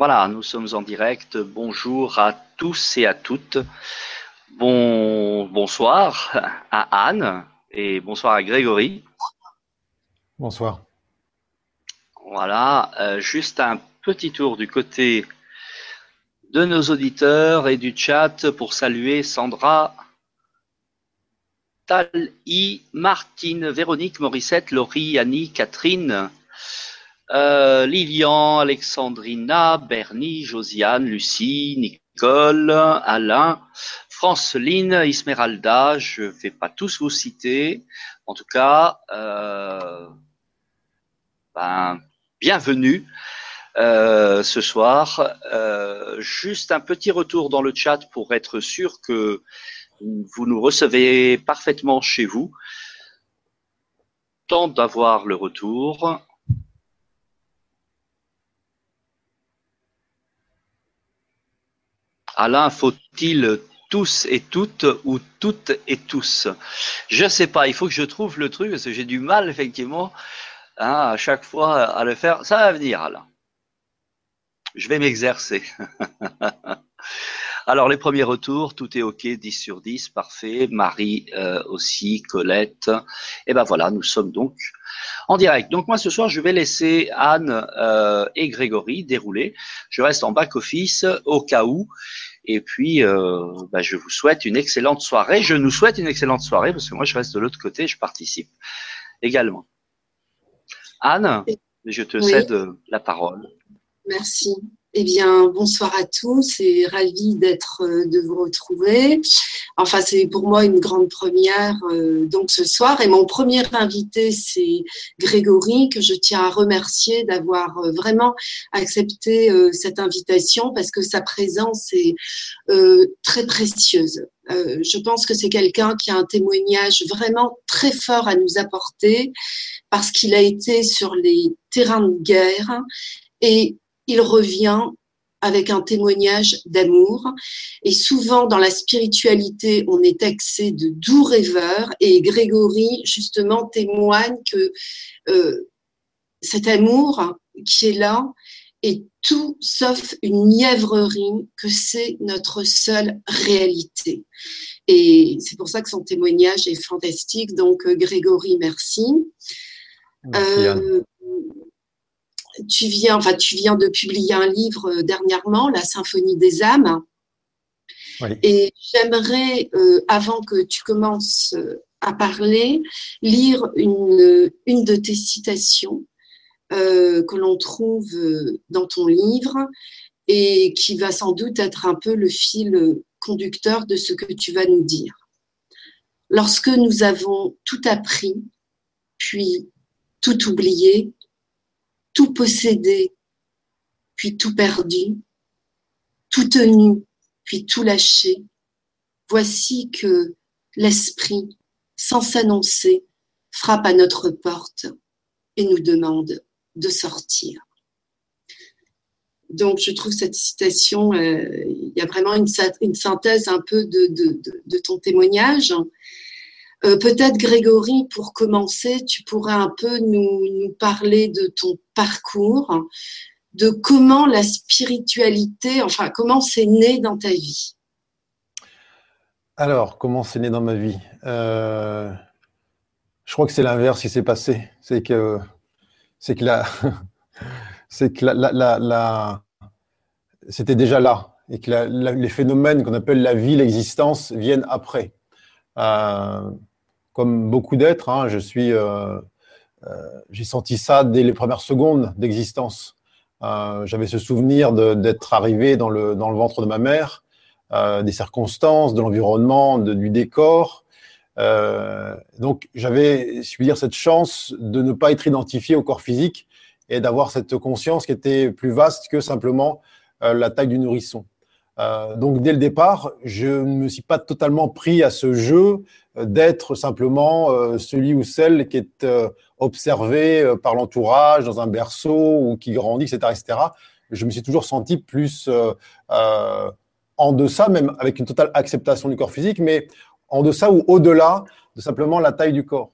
Voilà, nous sommes en direct. Bonjour à tous et à toutes. Bon, bonsoir à Anne et bonsoir à Grégory. Bonsoir. Voilà, euh, juste un petit tour du côté de nos auditeurs et du chat pour saluer Sandra, Tali, Martine, Véronique, Morissette, Laurie, Annie, Catherine, euh, Lilian, Alexandrina, Bernie, Josiane, Lucie, Nicole, Alain, Franceline, Ismeralda, je ne vais pas tous vous citer. En tout cas, euh, ben, bienvenue euh, ce soir. juste un petit retour dans le chat pour être sûr que vous nous recevez parfaitement chez vous. Tente d'avoir le retour. Alain, faut-il tous et toutes ou toutes et tous? Je ne sais pas, il faut que je trouve le truc parce que j'ai du mal effectivement hein, à chaque fois à le faire. Ça va venir Alain. Je vais m'exercer. Alors les premiers retours, tout est ok, 10 sur 10, parfait. Marie euh, aussi, Colette. Et eh ben voilà, nous sommes donc en direct. Donc moi ce soir, je vais laisser Anne euh, et Grégory dérouler. Je reste en back office au cas où. Et puis, euh, bah, je vous souhaite une excellente soirée. Je nous souhaite une excellente soirée parce que moi, je reste de l'autre côté, je participe également. Anne, je te cède la parole. Merci. Eh bien, bonsoir à tous et ravi d'être, euh, de vous retrouver. Enfin, c'est pour moi une grande première euh, donc ce soir. Et mon premier invité, c'est Grégory, que je tiens à remercier d'avoir euh, vraiment accepté cette invitation parce que sa présence est très précieuse. je pense que c'est quelqu'un qui a un témoignage vraiment très fort à nous apporter parce qu'il a été sur les terrains de guerre et il revient avec un témoignage d'amour. Et souvent, dans la spiritualité, on est taxé de doux rêveurs. Et Grégory, justement, témoigne que euh, cet amour qui est là est tout sauf une mièvrerie, que c'est notre seule réalité. Et c'est pour ça que son témoignage est fantastique. Donc, euh, Grégory, merci. merci tu viens, enfin, tu viens de publier un livre euh, dernièrement, La Symphonie des âmes. Et j'aimerais, euh, avant que tu commences euh, à parler, lire une, une de tes citations que l'on trouve dans ton livre et qui va sans doute être un peu le fil conducteur de ce que tu vas nous dire. Lorsque nous avons tout appris, puis tout oublié, tout possédé, puis tout perdu, tout tenu, puis tout lâché, voici que l'Esprit, sans s'annoncer, frappe à notre porte et nous demande de sortir. Donc, je trouve cette citation, euh, il y a vraiment une, synthèse un peu de ton témoignage. Euh, peut-être Grégory, pour commencer, tu pourrais un peu nous, parler de ton parcours, de comment la spiritualité, enfin comment c'est né dans ta vie? Alors, comment c'est né dans ma vie? Euh, Je crois que c'est l'inverse qui s'est passé. C'est que, c'est que la, c'était déjà là et que les phénomènes qu'on appelle la vie, l'existence viennent après. Euh, comme beaucoup d'êtres, hein, je suis, euh, euh, j'ai senti ça dès les premières secondes d'existence. Euh, j'avais ce souvenir d'être arrivé dans le, dans le ventre de ma mère, des circonstances, de l'environnement, du décor. donc j'avais, je dire, cette chance de ne pas être identifié au corps physique et d'avoir cette conscience qui était plus vaste que simplement la taille du nourrisson. Donc dès le départ, je ne me suis pas totalement pris à ce jeu d'être simplement euh, celui ou celle qui est euh, observé euh, par l'entourage dans un berceau ou qui grandit, etc., etc. Je me suis toujours senti plus en deçà, même avec une totale acceptation du corps physique, mais en deçà ou au-delà de simplement la taille du corps.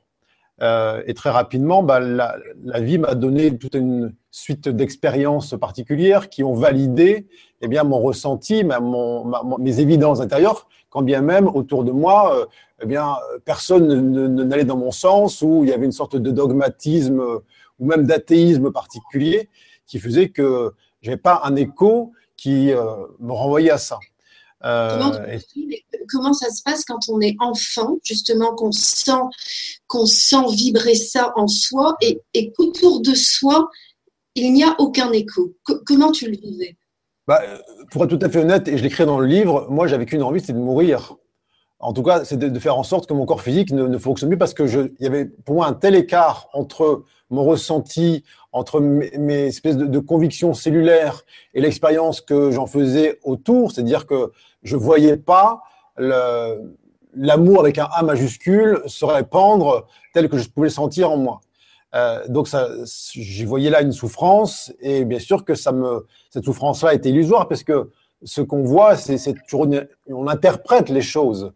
Euh, et très rapidement, bah, la, vie m'a donné toute une suite d'expériences particulières qui ont validé eh bien, mon ressenti, ma, mon, ma, mes évidences intérieures, quand bien même autour de moi, euh, eh bien, personne n'allait dans mon sens, ou il y avait une sorte de dogmatisme ou même d'athéisme particulier qui faisait que j'avais pas un écho qui euh, me renvoyait à ça. Comment, euh, comment, ça se passe quand on est enfant, justement, qu'on sent, qu'on sent vibrer ça en soi et, et qu'autour de soi, il n'y a aucun écho? Comment tu le vivais? Bah, Pour être tout à fait honnête, et je l'écris dans le livre, moi, j'avais qu'une envie, c'est de mourir. En tout cas, c'est de, faire en sorte que mon corps physique ne, ne fonctionne plus parce que il y avait pour moi un tel écart entre mon ressenti, entre mes, espèces de, convictions cellulaires et l'expérience que j'en faisais autour, c'est-à-dire que je voyais pas l'amour avec un A majuscule se répandre tel que je pouvais le sentir en moi. Euh, donc j'y voyais là une souffrance et bien sûr que cette souffrance-là était illusoire parce que ce qu'on voit, c'est toujours on interprète les choses.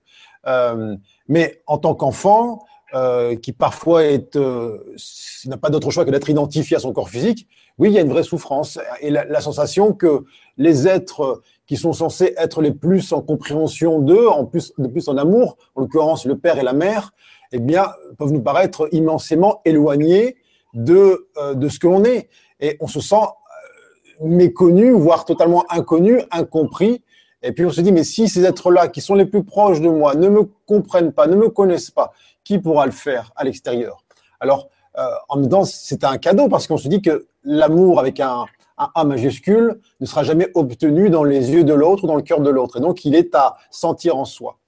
Euh, mais en tant qu'enfant, euh, qui parfois n'a pas d'autre choix que d'être identifié à son corps physique, oui, il y a une vraie souffrance et la, sensation que les êtres qui sont censés être les plus en compréhension d'eux, en de plus en amour, en l'occurrence le père et la mère, eh bien, peuvent nous paraître immensément éloignés de, euh, de ce que l'on est. Et on se sent euh, méconnu, voire totalement inconnu, incompris. Et puis on se dit, mais si ces êtres-là, qui sont les plus proches de moi, ne me comprennent pas, ne me connaissent pas, qui pourra le faire à l'extérieur? Alors, euh, en même temps, c'est un cadeau parce qu'on se dit que l'amour avec un, un, A majuscule ne sera jamais obtenu dans les yeux de l'autre ou dans le cœur de l'autre. Et donc, il est à sentir en soi.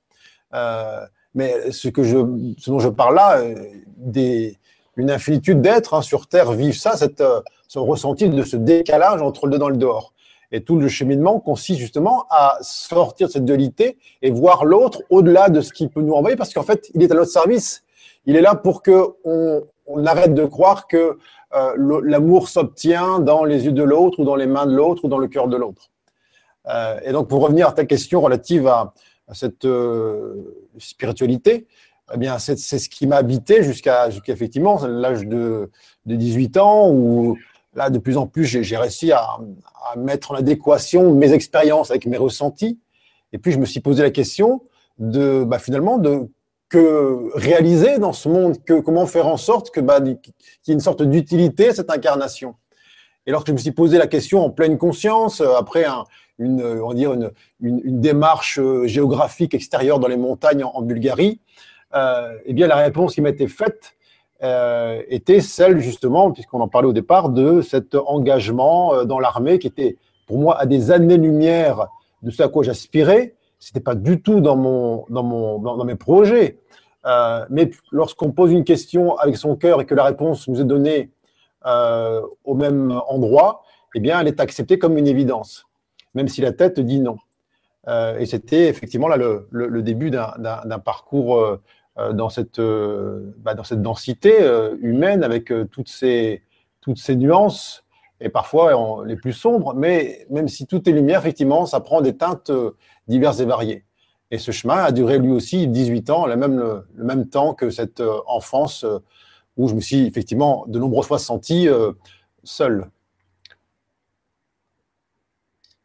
Euh, mais ce, que je, ce dont je parle là, euh, une infinitude d'êtres hein, sur Terre vivent ça, euh, ce ressenti de ce décalage entre le dedans et le dehors. Et tout le cheminement consiste justement à sortir de cette dualité et voir l'autre au-delà de ce qu'il peut nous envoyer, parce qu'en fait, il est à notre service. Il est là pour que on, on arrête de croire que euh, l'amour s'obtient dans les yeux de l'autre ou dans les mains de l'autre ou dans le cœur de l'autre. Et donc, pour revenir à ta question relative à, à cette euh, spiritualité, eh bien, c'est ce qui m'a habité jusqu'à effectivement l'âge de, de 18 ans où là, de plus en plus, j'ai réussi à, à, mettre en adéquation mes expériences avec mes ressentis. Et puis, je me suis posé la question de, bah, finalement, de que réaliser dans ce monde, que comment faire en sorte que bah, qu'il y ait une sorte d'utilité à cette incarnation. Et lorsque je me suis posé la question en pleine conscience, euh, après un, une, on dire une, une, démarche euh, géographique extérieure dans les montagnes en, Bulgarie, euh, eh bien la réponse qui m'a été faite euh, était celle justement, puisqu'on en parlait au départ, de cet engagement euh, dans l'armée qui était pour moi à des années-lumière de ce à quoi j'aspirais. C'était pas du tout dans mon dans mon dans, mes projets. Euh, mais lorsqu'on pose une question avec son cœur et que la réponse nous est donnée euh, au même endroit, eh bien, elle est acceptée comme une évidence, même si la tête dit non. Euh, et c'était effectivement là le, début d'un parcours euh, euh, dans cette, bah, dans cette densité humaine avec toutes, ces, nuances et parfois les plus sombres, mais même si tout est lumière, effectivement, ça prend des teintes diverses et variées. Et ce chemin a duré lui aussi 18 ans, même, le, le même temps que cette enfance où je me suis effectivement de nombreuses fois senti seul.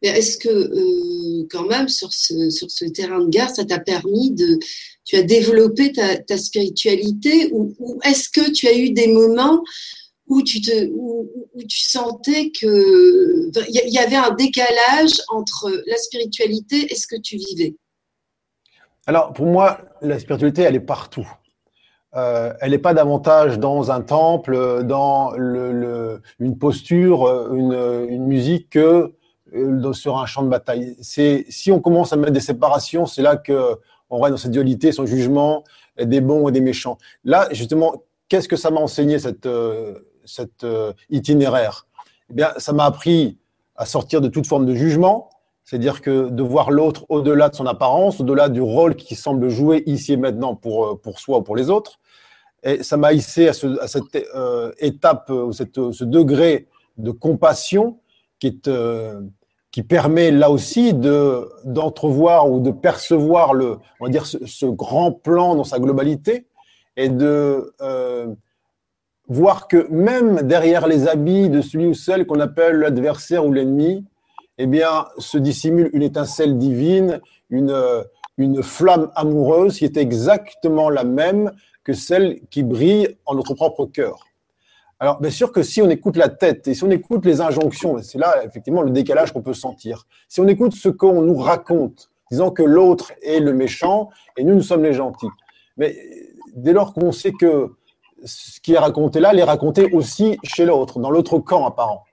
Est-ce que euh, quand même sur ce, terrain de guerre, ça t'a permis de, tu as développé ta, spiritualité ou, est-ce que tu as eu des moments où tu sentais que il y, avait un décalage entre la spiritualité et ce que tu vivais? Alors pour moi, la spiritualité, elle est partout. Euh, elle n'est pas davantage dans un temple, dans une posture, une musique que euh, sur un champ de bataille. C'est si on commence à mettre des séparations, c'est là que on reste dans cette dualité, son jugement, des bons et des méchants. Là, justement, qu'est-ce que ça m'a enseigné cette euh, cette euh, itinéraire? Eh bien, ça m'a appris à sortir de toute forme de jugement, c'est-à-dire que de voir l'autre au-delà de son apparence, au-delà du rôle qui semble jouer ici et maintenant pour pour soi ou pour les autres. Et ça m'a hissé à, ce, à cette étape, cette, ce degré de compassion qui est qui permet là aussi de d'entrevoir ou de percevoir le on va dire ce, grand plan dans sa globalité et de euh, voir que même derrière les habits de celui ou celle qu'on appelle l'adversaire ou l'ennemi, eh bien, se dissimule une étincelle divine, une, une flamme amoureuse qui est exactement la même que celle qui brille en notre propre cœur. Alors, bien sûr que si on écoute la tête et si on écoute les injonctions, c'est là effectivement le décalage qu'on peut sentir. Si on écoute ce qu'on nous raconte, disant que l'autre est le méchant et nous, nous sommes les gentils. Mais dès lors qu'on sait que ce qui est raconté là, l'est raconté aussi chez l'autre, dans l'autre camp apparent.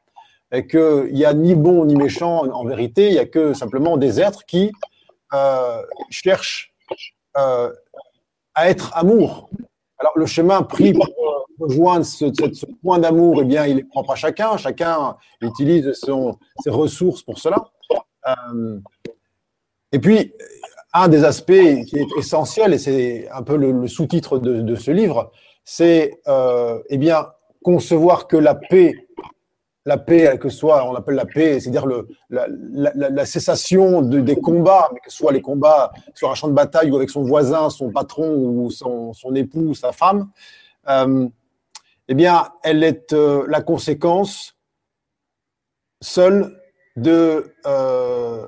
Et qu'il n'y a ni bon ni méchant en vérité, il n'y a que simplement des êtres qui euh, cherchent euh, à être amour. Alors le chemin pris pour rejoindre ce, point d'amour, eh bien, il est propre à chacun. Chacun utilise son, ses ressources pour cela. Euh, et puis, un des aspects qui est essentiel, et c'est un peu le, sous-titre de, ce livre, c'est euh, eh bien concevoir que la paix, la paix, que ce soit, on appelle la paix, c'est-à-dire le, la, cessation de, des combats, que ce soit les combats sur un champ de bataille ou avec son voisin, son patron ou son, son époux, sa femme, euh, eh bien, elle est euh, la conséquence seule de euh,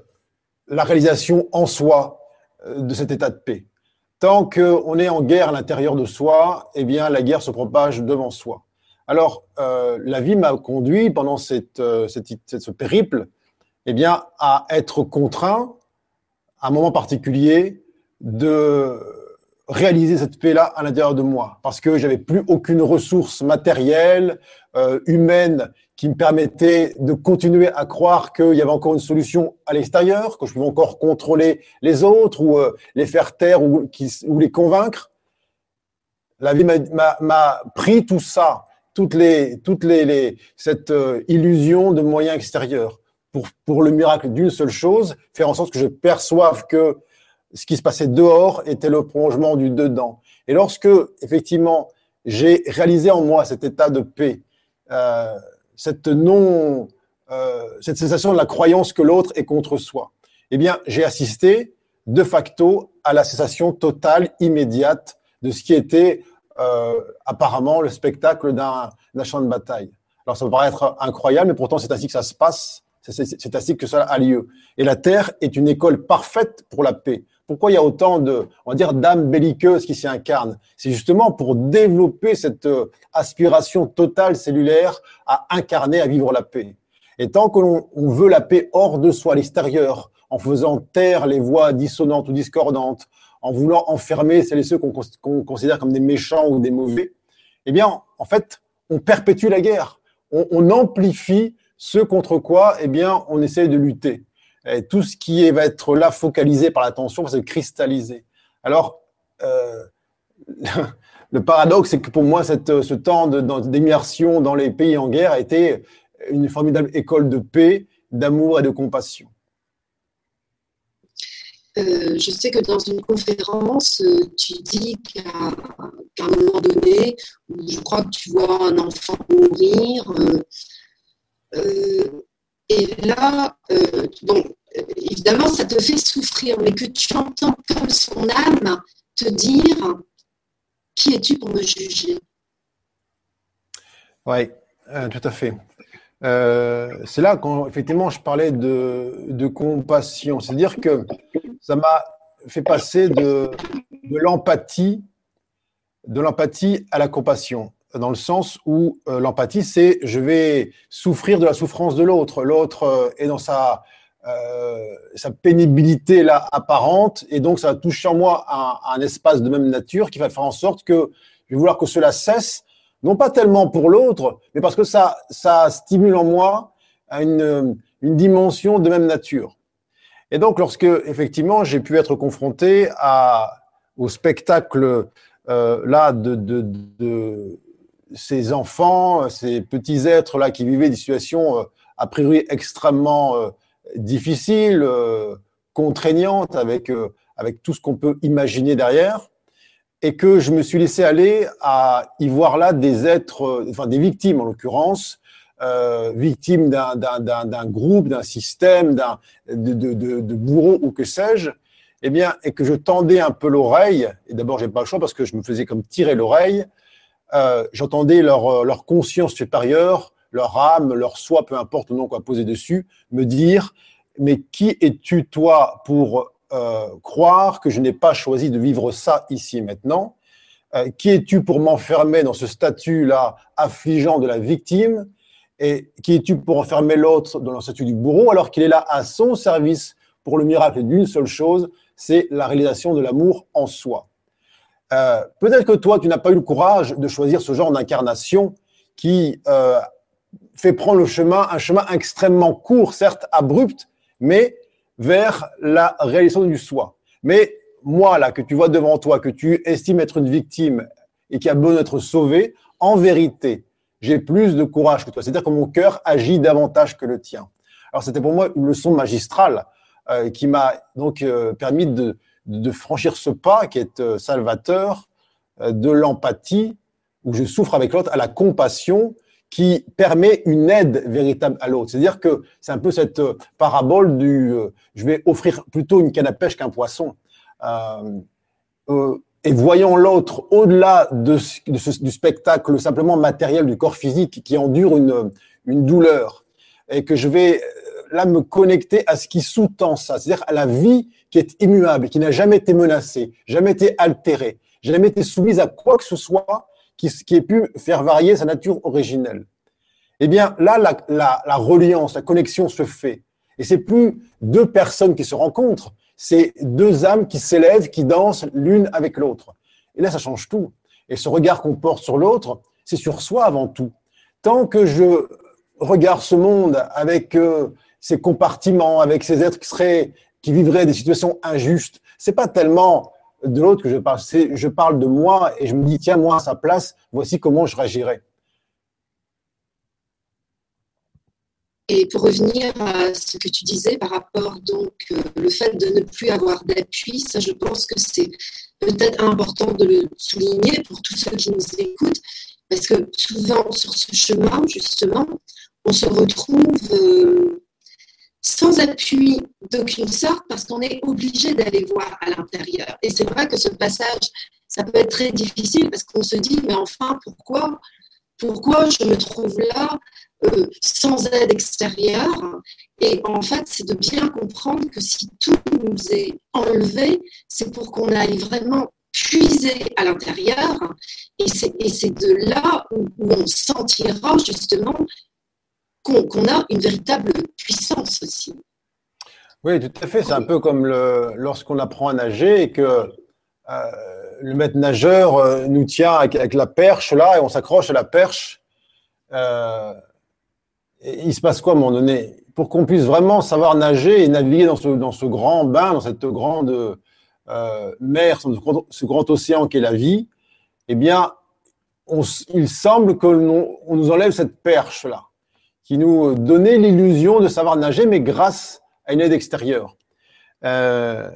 la réalisation en soi euh, de cet état de paix. Tant qu'on est en guerre à l'intérieur de soi, eh bien, la guerre se propage devant soi. Alors, la vie m'a conduit pendant cette, cette, ce périple, eh bien, à être contraint, à un moment particulier, de réaliser cette paix-là à l'intérieur de moi, parce que j'avais plus aucune ressource matérielle, euh, humaine, qui me permettait de continuer à croire qu'il y avait encore une solution à l'extérieur, que je pouvais encore contrôler les autres ou euh, les faire taire ou, les convaincre. La vie m'a pris tout ça, toutes les, toutes les, les cette euh, illusion de moyens extérieurs, pour, pour le miracle d'une seule chose, faire en sorte que je perçoive que ce qui se passait dehors était le prolongement du dedans. Et lorsque, effectivement, j'ai réalisé en moi cet état de paix, euh, cette non, euh, cette sensation de la croyance que l'autre est contre soi, eh bien, j'ai assisté de facto à la cessation totale, immédiate de ce qui était euh, apparemment le spectacle d'un champ de bataille. Alors, ça peut paraître incroyable, mais pourtant, c'est ainsi que ça se passe, c'est ainsi que cela a lieu. Et la Terre est une école parfaite pour la paix. Pourquoi il y a autant de, on va dire, d'âmes belliqueuses qui s'y incarnent? C'est justement pour développer cette euh, aspiration totale cellulaire à incarner, à vivre la paix. Et tant qu'on veut la paix hors de soi, à l'extérieur, en faisant taire les voix dissonantes ou discordantes, en voulant enfermer celles et ceux qu'on considère comme des méchants ou des mauvais, eh bien, en fait, on perpétue la guerre. On, amplifie ce contre quoi, eh bien, on essaie de lutter tout ce qui va être là focalisé par l'attention va se cristalliser. Alors, euh, le paradoxe, c'est que pour moi, ce temps d'immersion dans les pays en guerre a été une formidable école de paix, d'amour et de compassion. Euh, je sais que dans une conférence, tu dis qu'à un moment donné, je crois que tu vois un enfant mourir, euh, et là, euh, évidemment, ça te fait souffrir, mais que tu entends comme son âme te dire Qui es-tu pour me juger? Oui, euh, tout à fait. Euh, c'est là quand effectivement je parlais de, de compassion. C'est-à-dire que ça m'a fait passer de, l'empathie, de l'empathie à la compassion dans le sens où euh, l'empathie, c'est je vais souffrir de la souffrance de l'autre. L'autre euh, est dans sa, euh, sa pénibilité là apparente, et donc ça va toucher en moi un, un, espace de même nature qui va faire en sorte que je vais vouloir que cela cesse, non pas tellement pour l'autre, mais parce que ça, ça stimule en moi une, une dimension de même nature. Et donc, lorsque effectivement j'ai pu être confronté au spectacle euh, là de, ces enfants, ces petits êtres là qui vivaient des situations euh, a priori extrêmement euh, difficiles, euh, contraignantes, avec avec tout ce qu'on peut imaginer derrière, et que je me suis laissé aller à y voir là des êtres, enfin des victimes en l'occurrence, euh, victimes d'un groupe, d'un système, de, de, de, de bourreaux ou que sais-je, eh bien, et que je tendais un peu l'oreille. Et d'abord, j'ai pas le choix parce que je me faisais comme tirer l'oreille euh, j'entendais leur, leur conscience supérieure, leur âme, leur soi, peu importe le nom qu'on va poser dessus, me dire, mais qui es-tu toi pour euh, croire que je n'ai pas choisi de vivre ça ici et maintenant? Euh, Qui es-tu pour m'enfermer dans ce statut-là affligeant de la victime? Et qui es-tu pour enfermer l'autre dans le statut du bourreau alors qu'il est là à son service pour le miracle d'une seule chose, c'est la réalisation de l'amour en soi. Euh, peut-être que toi, tu n'as pas eu le courage de choisir ce genre d'incarnation qui euh, fait prendre le chemin, un chemin extrêmement court, certes abrupt, mais vers la réalisation du soi. Mais moi, là, que tu vois devant toi, que tu estimes être une victime et qui a besoin d'être sauvé, en vérité, j'ai plus de courage que toi. C'est-à-dire que mon cœur agit davantage que le tien. Alors, c'était pour moi une leçon magistrale euh, qui m'a donc euh, permis de, franchir ce pas qui est euh, salvateur de l'empathie, où je souffre avec l'autre, à la compassion, qui permet une aide véritable à l'autre. C'est-à-dire que c'est un peu cette parabole du je vais offrir plutôt une canne à pêche qu'un poisson. Et voyant l'autre au-delà du spectacle simplement matériel du corps physique qui endure une, douleur, et que je vais là me connecter à ce qui sous-tend ça, c'est-à-dire à la vie qui est immuable, qui n'a jamais été menacée, jamais été altérée, jamais été soumise à quoi que ce soit qui, ait pu faire varier sa nature originelle. Eh bien, là, la, la reliance, la connexion se fait. Et c'est plus deux personnes qui se rencontrent, c'est deux âmes qui s'élèvent, qui dansent l'une avec l'autre. Et là, ça change tout. Et ce regard qu'on porte sur l'autre, c'est sur soi avant tout. Tant que je regarde ce monde avec euh, ses compartiments, avec ces êtres qui seraient, qui vivraient des situations injustes, c'est pas tellement de l'autre que je parle. Je parle de moi et je me dis, tiens, moi à sa place, voici comment je réagirais. Et pour revenir à ce que tu disais par rapport donc euh, le fait de ne plus avoir d'appui, ça je pense que c'est peut-être important de le souligner pour tous ceux qui nous écoutent, parce que souvent sur ce chemin justement, on se retrouve euh, sans appui d'aucune sorte parce qu'on est obligé d'aller voir à l'intérieur. Et c'est vrai que ce passage, ça peut être très difficile parce qu'on se dit, mais enfin, pourquoi, pourquoi je me trouve là sans aide extérieure Et en fait, c'est de bien comprendre que si tout nous est enlevé, c'est pour qu'on aille vraiment puiser à l'intérieur. Et c'est de là où, on sentira justement qu'on a une véritable puissance aussi. Oui, tout à fait. C'est un peu comme lorsqu'on apprend à nager et que euh, le maître nageur euh, nous tient avec, la perche là et on s'accroche à la perche. Euh, il se passe quoi à un moment donné Pour qu'on puisse vraiment savoir nager et naviguer dans ce, dans ce grand bain, dans cette grande mer, ce grand, ce grand océan qui est la vie, eh bien, il semble qu'on nous enlève cette perche là qui nous donnait l'illusion de savoir nager, mais grâce à une aide extérieure. Euh,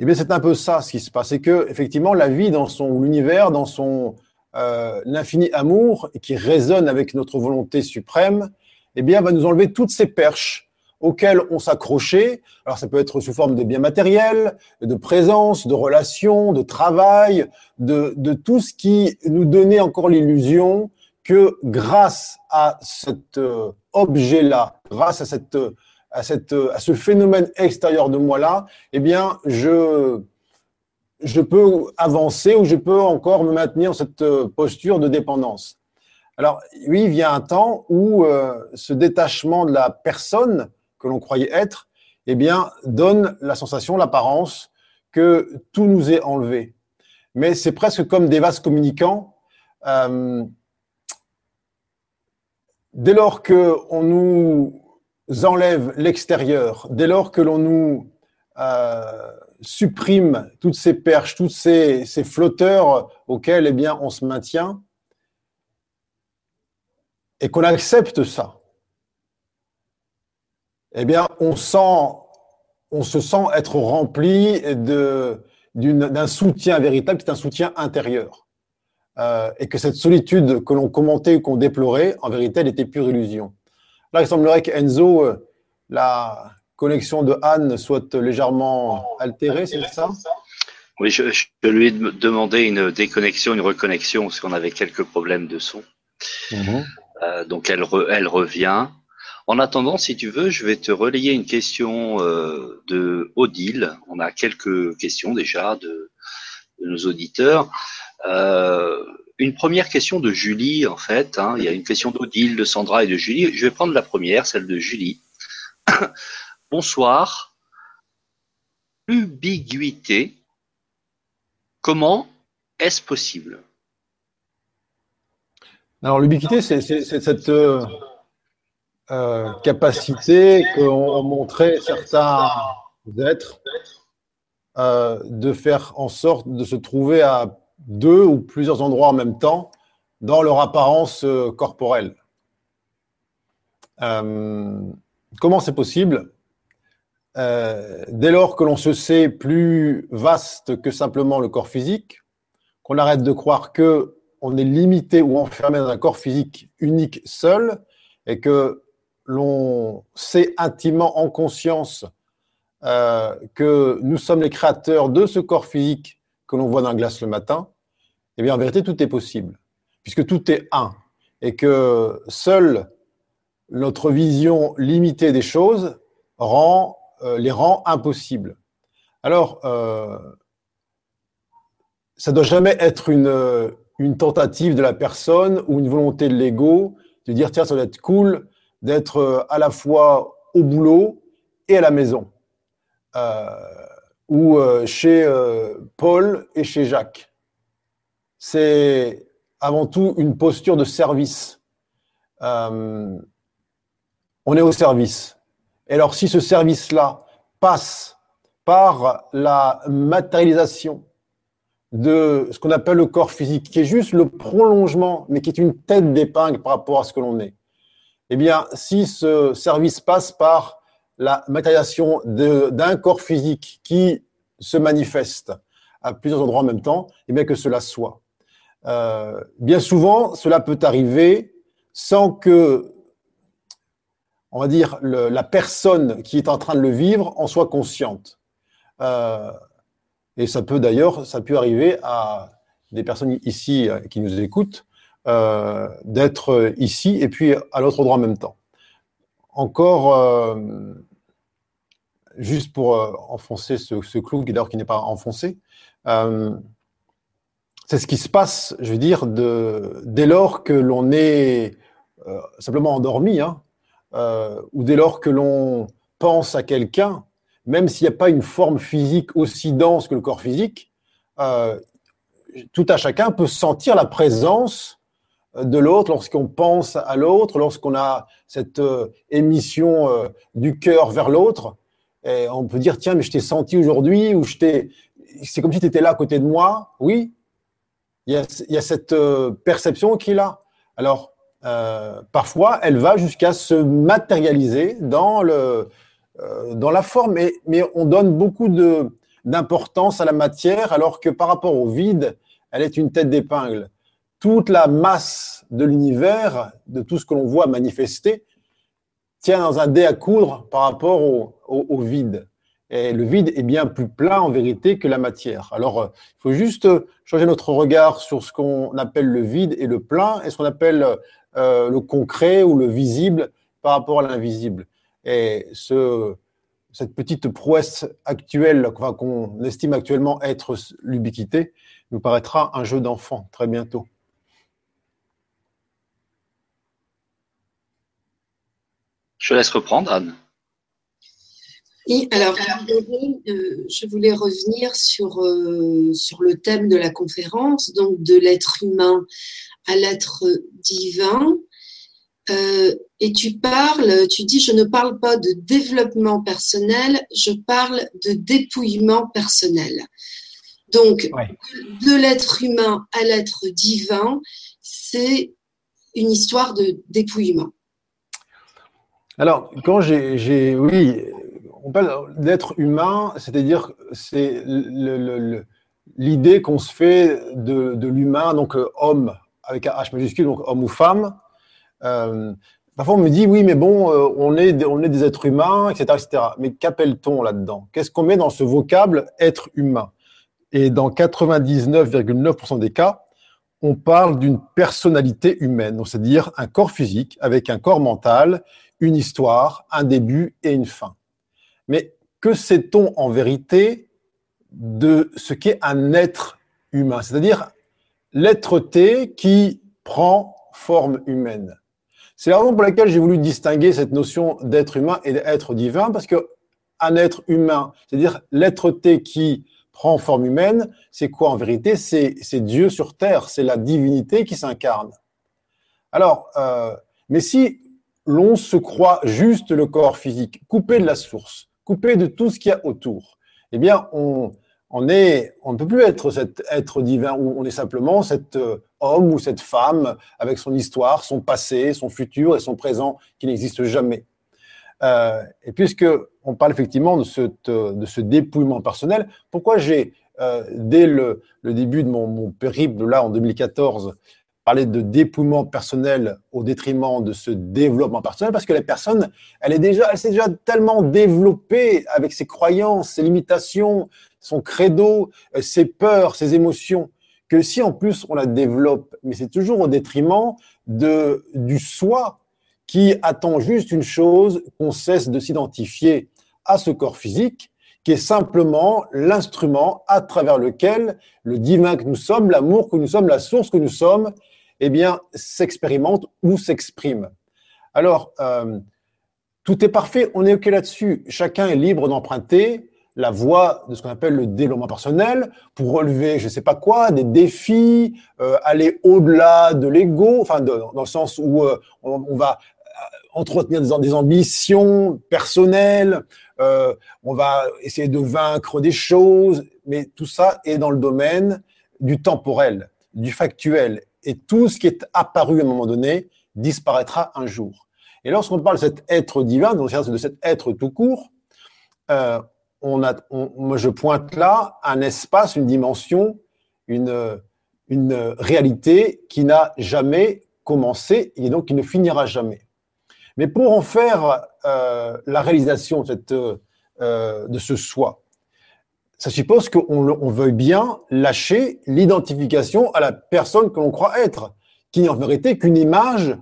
et bien c'est un peu ça ce qui se passe, c'est que effectivement la vie dans son l'univers, dans son euh, l'infini amour qui résonne avec notre volonté suprême, eh bien va nous enlever toutes ces perches auxquelles on s'accrochait. Alors ça peut être sous forme de biens matériels, de présence, de relations, de travail, de, tout ce qui nous donnait encore l'illusion que grâce à cet euh, objet-là, grâce à, cette, à, cette, à ce phénomène extérieur de moi-là, eh bien, je, je peux avancer ou je peux encore me maintenir dans cette euh, posture de dépendance. Alors, oui, il vient un temps où euh, ce détachement de la personne que l'on croyait être, eh bien, donne la sensation, l'apparence que tout nous est enlevé. Mais c'est presque comme des vases communicants. Euh, dès lors qu'on nous enlève l'extérieur, dès lors que l'on nous euh, supprime toutes ces perches, tous ces, ces, flotteurs auxquels eh bien, on se maintient, et qu'on accepte ça, eh bien, on, sent, on se sent être rempli d'un soutien véritable, qui est un soutien intérieur. Euh, et que cette solitude que l'on commentait ou qu'on déplorait, en vérité, elle était pure illusion. Là, il semblerait qu'Enzo, euh, la connexion de Anne soit légèrement altérée, c'est ça? Oui, je, lui ai demandé une déconnexion, une reconnexion, parce qu'on avait quelques problèmes de son. Mhm. Euh, donc elle, revient. En attendant, si tu veux, je vais te relayer une question euh, de Odile. On a quelques questions déjà de, nos auditeurs. Euh, une première question de Julie, en fait. Hein. Il y a une question d'Odile, de Sandra et de Julie. Je vais prendre la première, celle de Julie. Bonsoir. Ubiguïté. Comment est-ce possible? Alors, l'ubiquité, c'est cette euh, euh, capacité qu'ont montré certains êtres euh, de faire en sorte de se trouver à deux ou plusieurs endroits en même temps dans leur apparence corporelle. comment c'est possible? Dès lors que l'on se sait plus vaste que simplement le corps physique, qu'on arrête de croire que on est limité ou enfermé dans un corps physique unique seul, et que l'on sait intimement en conscience euh, que nous sommes les créateurs de ce corps physique que l'on voit dans la glace le matin, eh bien en vérité tout est possible, puisque tout est un, et que seule notre vision limitée des choses rend euh, les rend impossibles. Alors, euh, ça ne doit jamais être une, une tentative de la personne ou une volonté de l'ego de dire tiens, ça doit être cool d'être euh, à la fois au boulot et à la maison, ou chez Paul et chez Jacques. C'est avant tout une posture de service. on est au service. Et alors, si ce service-là passe par la matérialisation de ce qu'on appelle le corps physique, qui est juste le prolongement, mais qui est une tête d'épingle par rapport à ce que l'on est, eh bien, si ce service passe par la matérialisation d'un corps physique qui se manifeste à plusieurs endroits en même temps, eh bien que cela soit. Euh, bien souvent, cela peut arriver sans que on va dire, la personne qui est en train de le vivre en soit consciente. Euh, et ça peut d'ailleurs, ça peut arriver à des personnes ici euh, qui nous écoutent euh, d'être ici et puis à l'autre endroit en même temps. Encore, juste pour enfoncer ce, ce clou d'ailleurs qui n'est pas enfoncé, c'est ce qui se passe, je veux dire, dès lors que l'on est simplement endormi, hein, euh, ou dès lors que l'on pense à quelqu'un, même s'il n'y a pas une forme physique aussi dense que le corps physique, euh, tout à chacun peut sentir la présence de l'autre lorsqu'on pense à l'autre, lorsqu'on a cette euh, émission du cœur vers l'autre. Et on peut dire, tiens, mais je t'ai senti aujourd'hui, ou je t'ai. C'est comme si tu étais là à côté de moi. Oui, il y a, il y a cette perception qui est là. Alors, euh, parfois, elle va jusqu'à se matérialiser dans, le, euh, dans la forme. Mais, on donne beaucoup d'importance à la matière, alors que par rapport au vide, elle est une tête d'épingle. Toute la masse de l'univers, de tout ce que l'on voit manifester, tient dans un dé à coudre par rapport au, vide. Et le vide est bien plus plat en vérité que la matière. Alors, euh, il faut juste changer notre regard sur ce qu'on appelle le vide et le plein, et ce qu'on appelle euh, le concret ou le visible par rapport à l'invisible. Et ce, cette petite prouesse actuelle, qu'on estime actuellement être l'ubiquité, nous paraîtra un jeu d'enfant très bientôt. Je laisse reprendre, Anne. Oui, alors, euh, je voulais revenir sur, euh, sur le thème de la conférence, donc de l'être humain à l'être divin. Euh, et tu parles, tu dis, je ne parle pas de développement personnel, je parle de dépouillement personnel. Donc, de l'être humain à l'être divin, c'est une histoire de dépouillement. Alors, quand j'ai, oui, on parle d'être humain, c'est-à-dire c'est l'idée qu'on se fait de, de l'humain, donc euh, homme, avec un H majuscule, donc homme ou femme. Euh, parfois, on me dit, oui, mais bon, euh, on, est, des êtres humains, etc. etc. Mais qu'appelle-t-on là-dedans? Qu'est-ce qu'on met dans ce vocable être humain? Et dans 99,9% des cas, on parle d'une personnalité humaine, c'est-à-dire un corps physique avec un corps mental, une histoire, un début et une fin. Mais que sait-on en vérité de ce qu'est un être humain, c'est-à-dire l'être-té qui prend forme humaine C'est la raison pour laquelle j'ai voulu distinguer cette notion d'être humain et d'être divin, parce que un être humain, c'est-à-dire l'être-té qui prend forme humaine, c'est quoi en vérité? C'est Dieu sur terre, c'est la divinité qui s'incarne. Alors, euh, mais si l'on se croit juste le corps physique, coupé de la source, coupé de tout ce qu'il y a autour, eh bien, on, on, est, on ne peut plus être cet être divin où on est simplement cet euh, homme ou cette femme avec son histoire, son passé, son futur et son présent qui n'existe jamais. Euh, et puisque on parle effectivement de ce, de ce dépouillement personnel, pourquoi j'ai, euh, dès le, début de mon, périple là en 2014, parlé de dépouillement personnel au détriment de ce développement personnel Parce que la personne, elle est déjà, elle s'est déjà tellement développée avec ses croyances, ses limitations, son credo, euh, ses peurs, ses émotions, que si en plus on la développe, mais c'est toujours au détriment de, du soi qui attend juste une chose, qu'on cesse de s'identifier à ce corps physique, qui est simplement l'instrument à travers lequel le divin que nous sommes, l'amour que nous sommes, la source que nous sommes, eh bien, s'expérimente ou s'exprime. Alors, euh, tout est parfait, on est OK là-dessus. Chacun est libre d'emprunter la voie de ce qu'on appelle le développement personnel pour relever, je ne sais pas quoi, des défis, euh, aller au-delà de l'ego, enfin, dans le sens où euh, on, va entretenir des, ambitions personnelles, on va essayer de vaincre des choses, mais tout ça est dans le domaine du temporel, du factuel, et tout ce qui est apparu à un moment donné disparaîtra un jour. Et lorsqu'on parle de cet être divin, de cet être tout court, euh, on a, je pointe là un espace, une dimension, une, une réalité qui n'a jamais commencé et donc qui ne finira jamais. Mais pour en faire euh, la réalisation cette, euh, de ce soi, ça suppose qu'on on veuille bien lâcher l'identification à la personne que l'on croit être, qui n'est en vérité qu'une image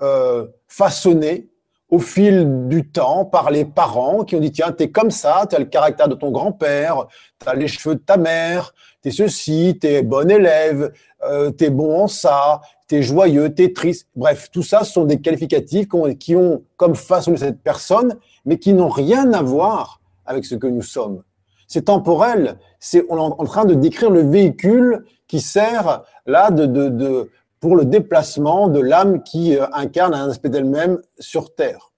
euh, façonnée au fil du temps par les parents qui ont dit tiens, t'es comme ça, t'as le caractère de ton grand-père, t'as les cheveux de ta mère, t'es ceci, t'es bon élève, euh, t'es bon en ça, t'es joyeux, t'es triste. Bref, tout ça sont des qualificatifs qui ont, comme façonné cette personne, mais qui n'ont rien à voir avec ce que nous sommes. C'est temporel. C'est on est en train de décrire le véhicule qui sert là de, de, de pour le déplacement de l'âme qui euh, incarne un aspect d'elle-même sur Terre.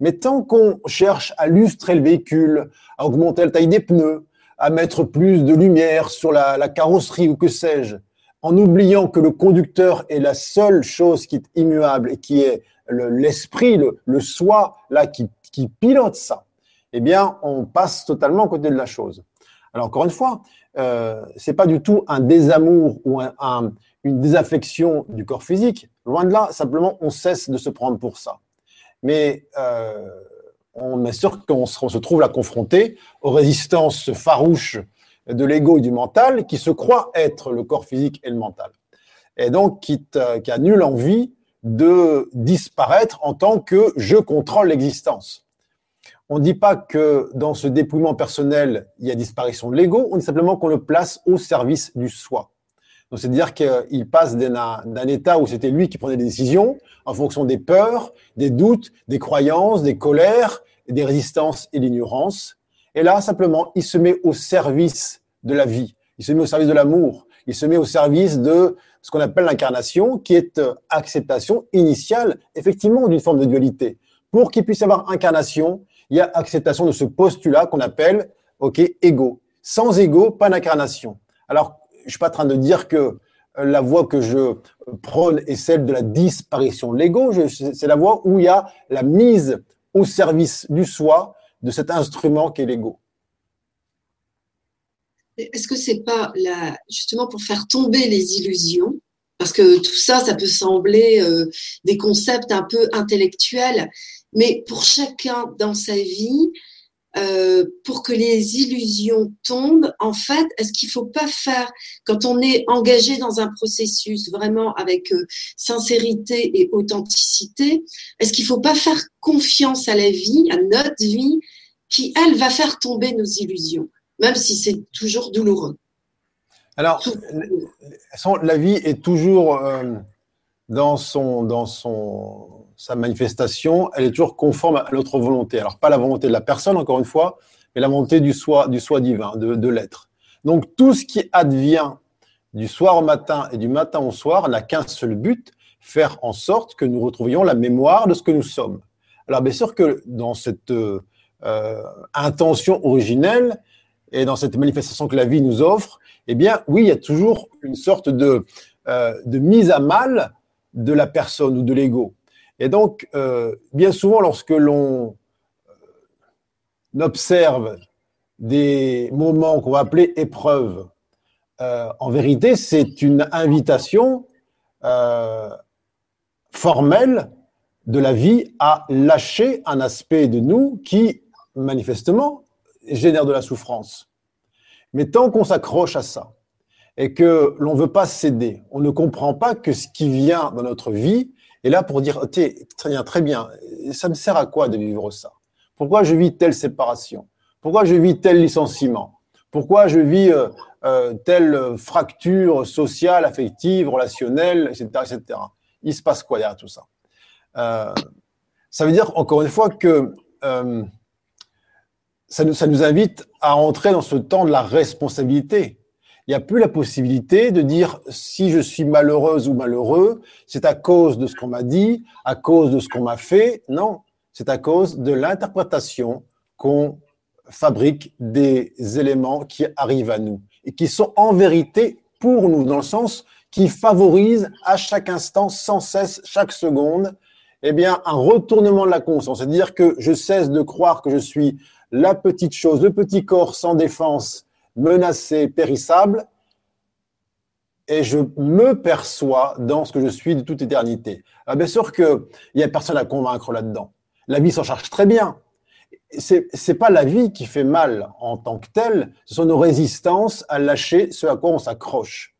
Mais tant qu'on cherche à lustrer le véhicule, à augmenter la taille des pneus, à mettre plus de lumière sur la, carrosserie ou que sais-je, en oubliant que le conducteur est la seule chose qui est immuable et qui est l'esprit, le, soi, là, qui pilote ça, eh bien, on passe totalement à côté de la chose. Alors, encore une fois, euh, c'est pas du tout un désamour ou un, un, une désaffection du corps physique. Loin de là, simplement, on cesse de se prendre pour ça. Mais euh, on est sûr qu'on se, trouve là confronté aux résistances farouches de l'ego et du mental qui se croient être le corps physique et le mental. Et donc qui, qui a nulle envie de disparaître en tant que je contrôle l'existence. On ne dit pas que dans ce dépouillement personnel, il y a disparition de l'ego, on dit simplement qu'on le place au service du soi. Donc, c'est-à-dire qu'il passe d'un état où c'était lui qui prenait des décisions en fonction des peurs, des doutes, des croyances, des colères, des résistances et l'ignorance, et là, simplement, il se met au service de la vie, il se met au service de l'amour, il se met au service de ce qu'on appelle l'incarnation, qui est euh, acceptation initiale, effectivement, d'une forme de dualité. Pour qu'il puisse avoir incarnation, il y a acceptation de ce postulat qu'on appelle, OK, ego. Sans ego, pas d'incarnation. Alors, je suis pas en train de dire que euh, la voie que je prône est celle de la disparition de l'ego, c'est la voie où il y a la mise au service du soi, de cet instrument qu'est l'ego. Est-ce que c'est pas la, justement pour faire tomber les illusions? Parce que tout ça, ça peut sembler euh, des concepts un peu intellectuels, mais pour chacun dans sa vie, euh, pour que les illusions tombent, en fait, est-ce qu'il ne faut pas faire, quand on est engagé dans un processus vraiment avec euh, sincérité et authenticité, est-ce qu'il ne faut pas faire confiance à la vie, à notre vie, qui, elle, va faire tomber nos illusions, même si c'est toujours douloureux Alors, la vie est toujours euh, dans, son, dans son sa manifestation, elle est toujours conforme à notre volonté. Alors, pas la volonté de la personne, encore une fois, mais la volonté du soi, du soi divin, de, l'être. Donc, tout ce qui advient du soir au matin et du matin au soir n'a qu'un seul but, faire en sorte que nous retrouvions la mémoire de ce que nous sommes. Alors, bien sûr que dans cette euh, intention originelle et dans cette manifestation que la vie nous offre, eh bien, oui, il y a toujours une sorte de, euh, de mise à mal de la personne ou de l'ego. Et donc, euh, bien souvent, lorsque l'on euh, observe des moments qu'on va appeler épreuves, euh, en vérité, c'est une invitation formelle de la vie à lâcher un aspect de nous qui, manifestement, génère de la souffrance. Mais tant qu'on s'accroche à ça et que l'on ne veut pas céder, on ne comprend pas que ce qui vient dans notre vie et là, pour dire, très bien, très bien, ça me sert à quoi de vivre ça? Pourquoi je vis telle séparation? Pourquoi je vis tel licenciement? Pourquoi je vis euh, euh, telle fracture sociale, affective, relationnelle, etc., etc. Il se passe quoi derrière tout ça? Euh, Ça veut dire, encore une fois, que ça nous, ça nous invite à entrer dans ce temps de la responsabilité il n'y a plus la possibilité de dire si je suis malheureuse ou malheureux, c'est à cause de ce qu'on m'a dit, à cause de ce qu'on m'a fait. Non, c'est à cause de l'interprétation qu'on fabrique des éléments qui arrivent à nous et qui sont en vérité pour nous, dans le sens qui favorisent à chaque instant, sans cesse, chaque seconde, eh bien, un retournement de la conscience. C'est-à-dire que je cesse de croire que je suis la petite chose, le petit corps sans défense menacé, périssable, et je me perçois dans ce que je suis de toute éternité. Alors bien sûr qu'il n'y a personne à convaincre là-dedans. La vie s'en charge très bien. C'est n'est pas la vie qui fait mal en tant que telle, ce sont nos résistances à lâcher ce à quoi on s'accroche.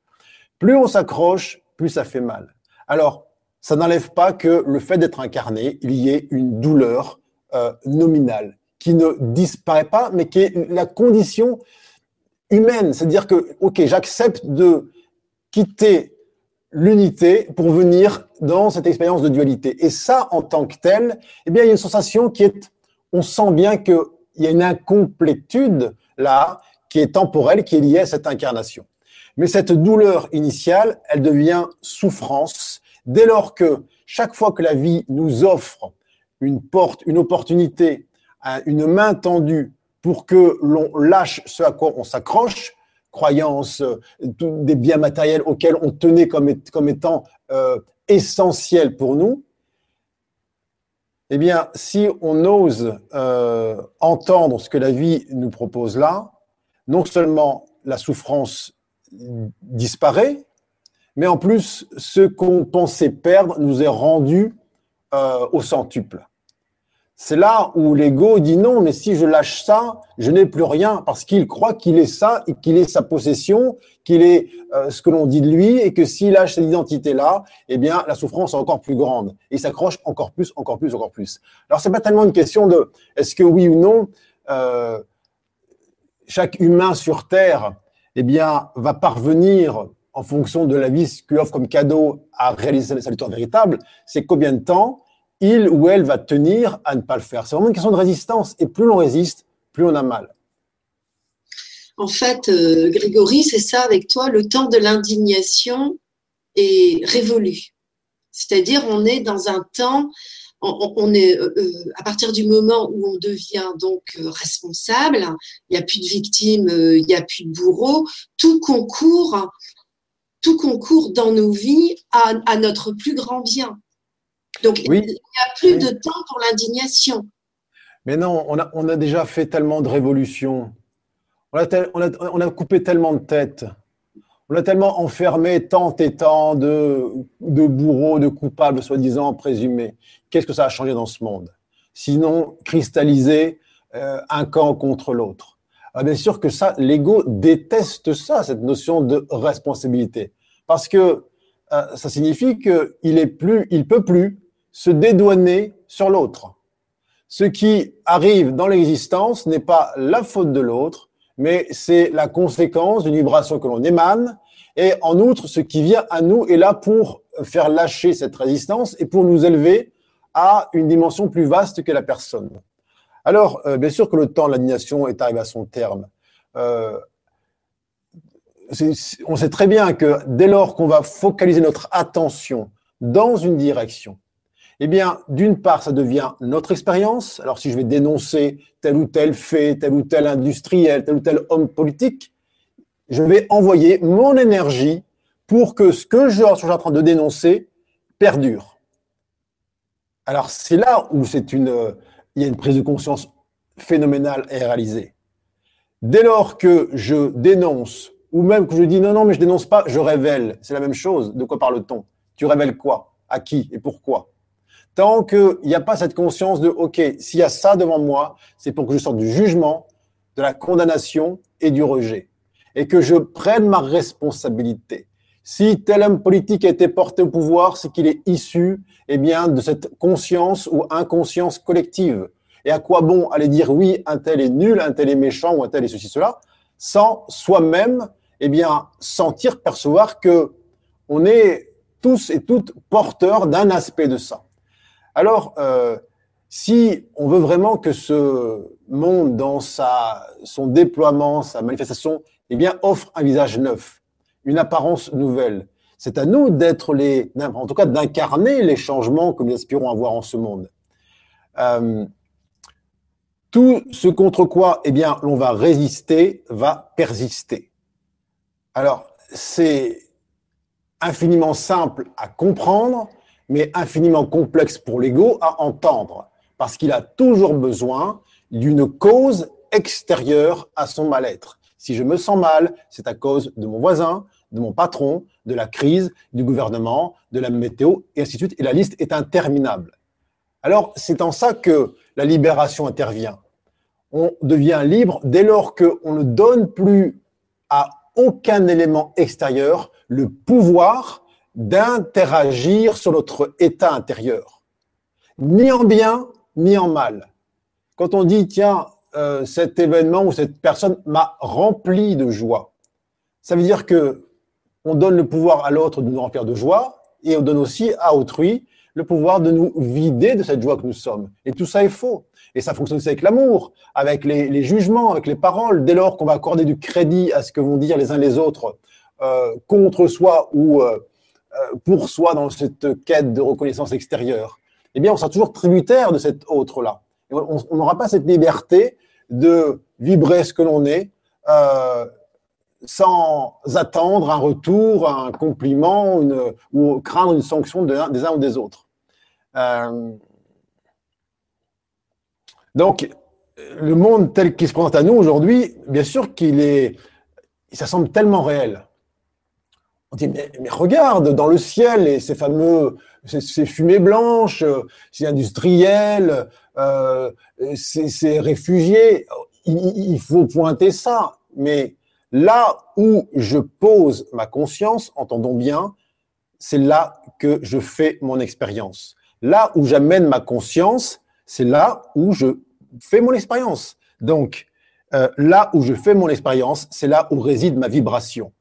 Plus on s'accroche, plus ça fait mal. Alors, ça n'enlève pas que le fait d'être incarné, il y ait une douleur euh, nominale qui ne disparaît pas, mais qui est la condition humaine. C'est-à-dire que, OK, j'accepte de quitter l'unité pour venir dans cette expérience de dualité. Et ça, en tant que tel, eh bien, il y a une sensation qui est, on sent bien qu'il y a une incomplétude là, qui est temporelle, qui est liée à cette incarnation. Mais cette douleur initiale, elle devient souffrance dès lors que chaque fois que la vie nous offre une porte, une opportunité, une main tendue pour que l'on lâche ce à quoi on s'accroche, croyances, euh, des biens matériels auxquels on tenait comme, étant euh, essentiels pour nous, eh si on ose euh, entendre ce que la vie nous propose là, non seulement la souffrance disparaît, mais en plus, ce qu'on pensait perdre nous est rendu au centuple. C'est là où l'ego dit non, mais si je lâche ça, je n'ai plus rien parce qu'il croit qu'il est ça et qu'il est sa possession, qu'il est euh, ce que l'on dit de lui et que s'il lâche cette identité-là, eh bien, la souffrance est encore plus grande. Il s'accroche encore plus, encore plus, encore plus. Alors, c'est pas tellement une question de est-ce que oui ou non, euh, chaque humain sur Terre, eh bien, va parvenir en fonction de la vie qu'il offre comme cadeau à réaliser sa victoire véritable, c'est combien de temps il ou elle va tenir à ne pas le faire. C'est vraiment une question de résistance. Et plus l'on résiste, plus on a mal. En fait, euh, Grégory, c'est ça avec toi, le temps de l'indignation est révolu. C'est-à-dire, on est dans un temps, on, est euh, euh, à partir du moment où on devient donc responsable, il n'y a plus de victimes, il n'y a plus de bourreaux, tout concourt, tout concourt dans nos vies à notre plus grand bien. Donc, il n'y a plus de temps pour l'indignation. Mais non, on a, on a, déjà fait tellement de révolutions. On a, on, a, on a, coupé tellement de têtes. On a tellement enfermé tant et tant de, de bourreaux, de coupables, soi-disant présumés. Qu'est-ce que ça a changé dans ce monde? Sinon, cristalliser euh, un camp contre l'autre. Ah, bien sûr que ça, l'ego déteste ça, cette notion de responsabilité, parce que euh, ça signifie qu'il est plus, il peut plus se dédouaner sur l'autre. Ce qui arrive dans l'existence n'est pas la faute de l'autre, mais c'est la conséquence d'une vibration que l'on émane. Et en outre, ce qui vient à nous est là pour faire lâcher cette résistance et pour nous élever à une dimension plus vaste que la personne. Alors, euh, bien sûr que le temps de l'animation est arrivé à son terme. Euh, on sait très bien que dès lors qu'on va focaliser notre attention dans une direction, eh bien, d'une part, ça devient notre expérience. Alors, si je vais dénoncer tel ou tel fait, tel ou tel industriel, tel ou tel homme politique, je vais envoyer mon énergie pour que ce que je suis en train de dénoncer perdure. Alors, c'est là où il y a une prise de conscience phénoménale à réaliser. Dès lors que je dénonce, ou même que je dis non, non, mais je dénonce pas, je révèle. C'est la même chose. De quoi parle-t-on? Tu révèles quoi? À qui? Et pourquoi? Tant qu'il n'y a pas cette conscience de, OK, s'il y a ça devant moi, c'est pour que je sorte du jugement, de la condamnation et du rejet. Et que je prenne ma responsabilité. Si tel homme politique a été porté au pouvoir, c'est qu'il est issu eh bien, de cette conscience ou inconscience collective. Et à quoi bon aller dire oui, un tel est nul, un tel est méchant ou un tel est ceci, cela, sans soi-même eh bien, sentir, percevoir que on est tous et toutes porteurs d'un aspect de ça. Alors, euh, si on veut vraiment que ce monde, dans sa, son déploiement, sa manifestation, eh bien, offre un visage neuf, une apparence nouvelle, c'est à nous d'être les, en tout cas, d'incarner les changements que nous aspirons à voir en ce monde. Euh, tout ce contre quoi, eh bien, l'on va résister, va persister. Alors, c'est infiniment simple à comprendre, mais infiniment complexe pour l'ego à entendre, parce qu'il a toujours besoin d'une cause extérieure à son mal-être. Si je me sens mal, c'est à cause de mon voisin, de mon patron, de la crise, du gouvernement, de la météo, et ainsi de suite. Et la liste est interminable. Alors, c'est en ça que la libération intervient. On devient libre dès lors qu'on ne donne plus à aucun élément extérieur le pouvoir d'interagir sur notre état intérieur, ni en bien, ni en mal. Quand on dit, tiens, euh, cet événement ou cette personne m'a rempli de joie, ça veut dire que on donne le pouvoir à l'autre de nous remplir de joie et on donne aussi à autrui le pouvoir de nous vider de cette joie que nous sommes. Et tout ça est faux. Et ça fonctionne aussi avec l'amour, avec les, jugements, avec les paroles. Dès lors qu'on va accorder du crédit à ce que vont dire les uns les autres euh, contre soi ou euh, pour soi dans cette quête de reconnaissance extérieure, eh bien, on sera toujours tributaire de cet autre-là. On n'aura pas cette liberté de vibrer ce que l'on est euh, sans attendre un retour, un compliment ou craindre une sanction des uns ou des autres. Euh, donc, le monde tel qu'il se présente à nous aujourd'hui, bien sûr qu'il est, ça semble tellement réel. On dit, mais, regarde, dans le ciel, et ces fameux, ces, fumées blanches, ces industriels, euh, ces, réfugiés, il, faut pointer ça. Mais là où je pose ma conscience, entendons bien, c'est là que je fais mon expérience. Là où j'amène ma conscience, c'est là où je fais mon expérience. Donc, euh, là où je fais mon expérience, c'est là où réside ma vibration.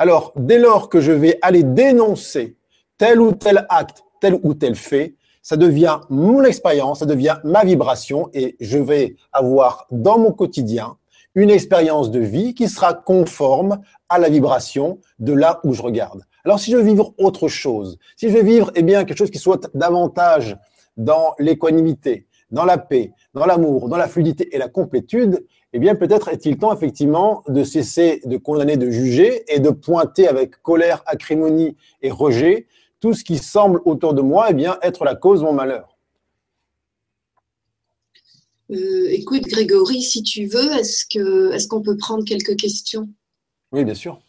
Alors, dès lors que je vais aller dénoncer tel ou tel acte, tel ou tel fait, ça devient mon expérience, ça devient ma vibration et je vais avoir dans mon quotidien une expérience de vie qui sera conforme à la vibration de là où je regarde. Alors si je veux vivre autre chose, si je veux vivre eh bien quelque chose qui soit davantage dans l'équanimité, dans la paix, dans l'amour, dans la fluidité et la complétude, eh bien peut-être est-il temps effectivement de cesser de condamner, de juger et de pointer avec colère, acrimonie et rejet tout ce qui semble autour de moi eh bien, être la cause de mon malheur. Euh, écoute Grégory, si tu veux, est-ce qu'on peut prendre quelques questions? Oui, bien sûr.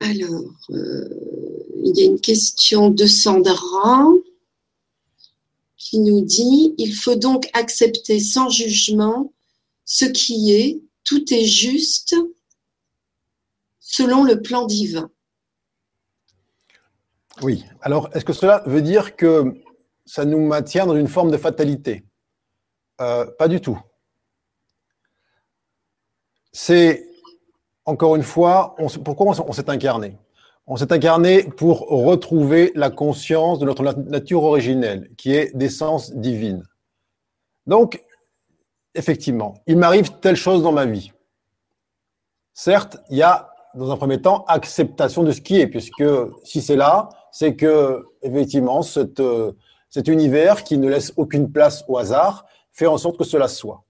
Alors, euh, il y a une question de Sandra nous dit Il faut donc accepter sans jugement ce qui est, tout est juste selon le plan divin. Oui, alors est-ce que cela veut dire que ça nous maintient dans une forme de fatalité? Euh, Pas du tout. C'est, encore une fois, pourquoi on s'est incarné? On s'est incarné pour retrouver la conscience de notre nature originelle, qui est d'essence divine. Donc, effectivement, il m'arrive telle chose dans ma vie. Certes, il y a, dans un premier temps, acceptation de ce qui est, puisque si c'est là, c'est que, effectivement, cet univers qui ne laisse aucune place au hasard fait en sorte que cela soit.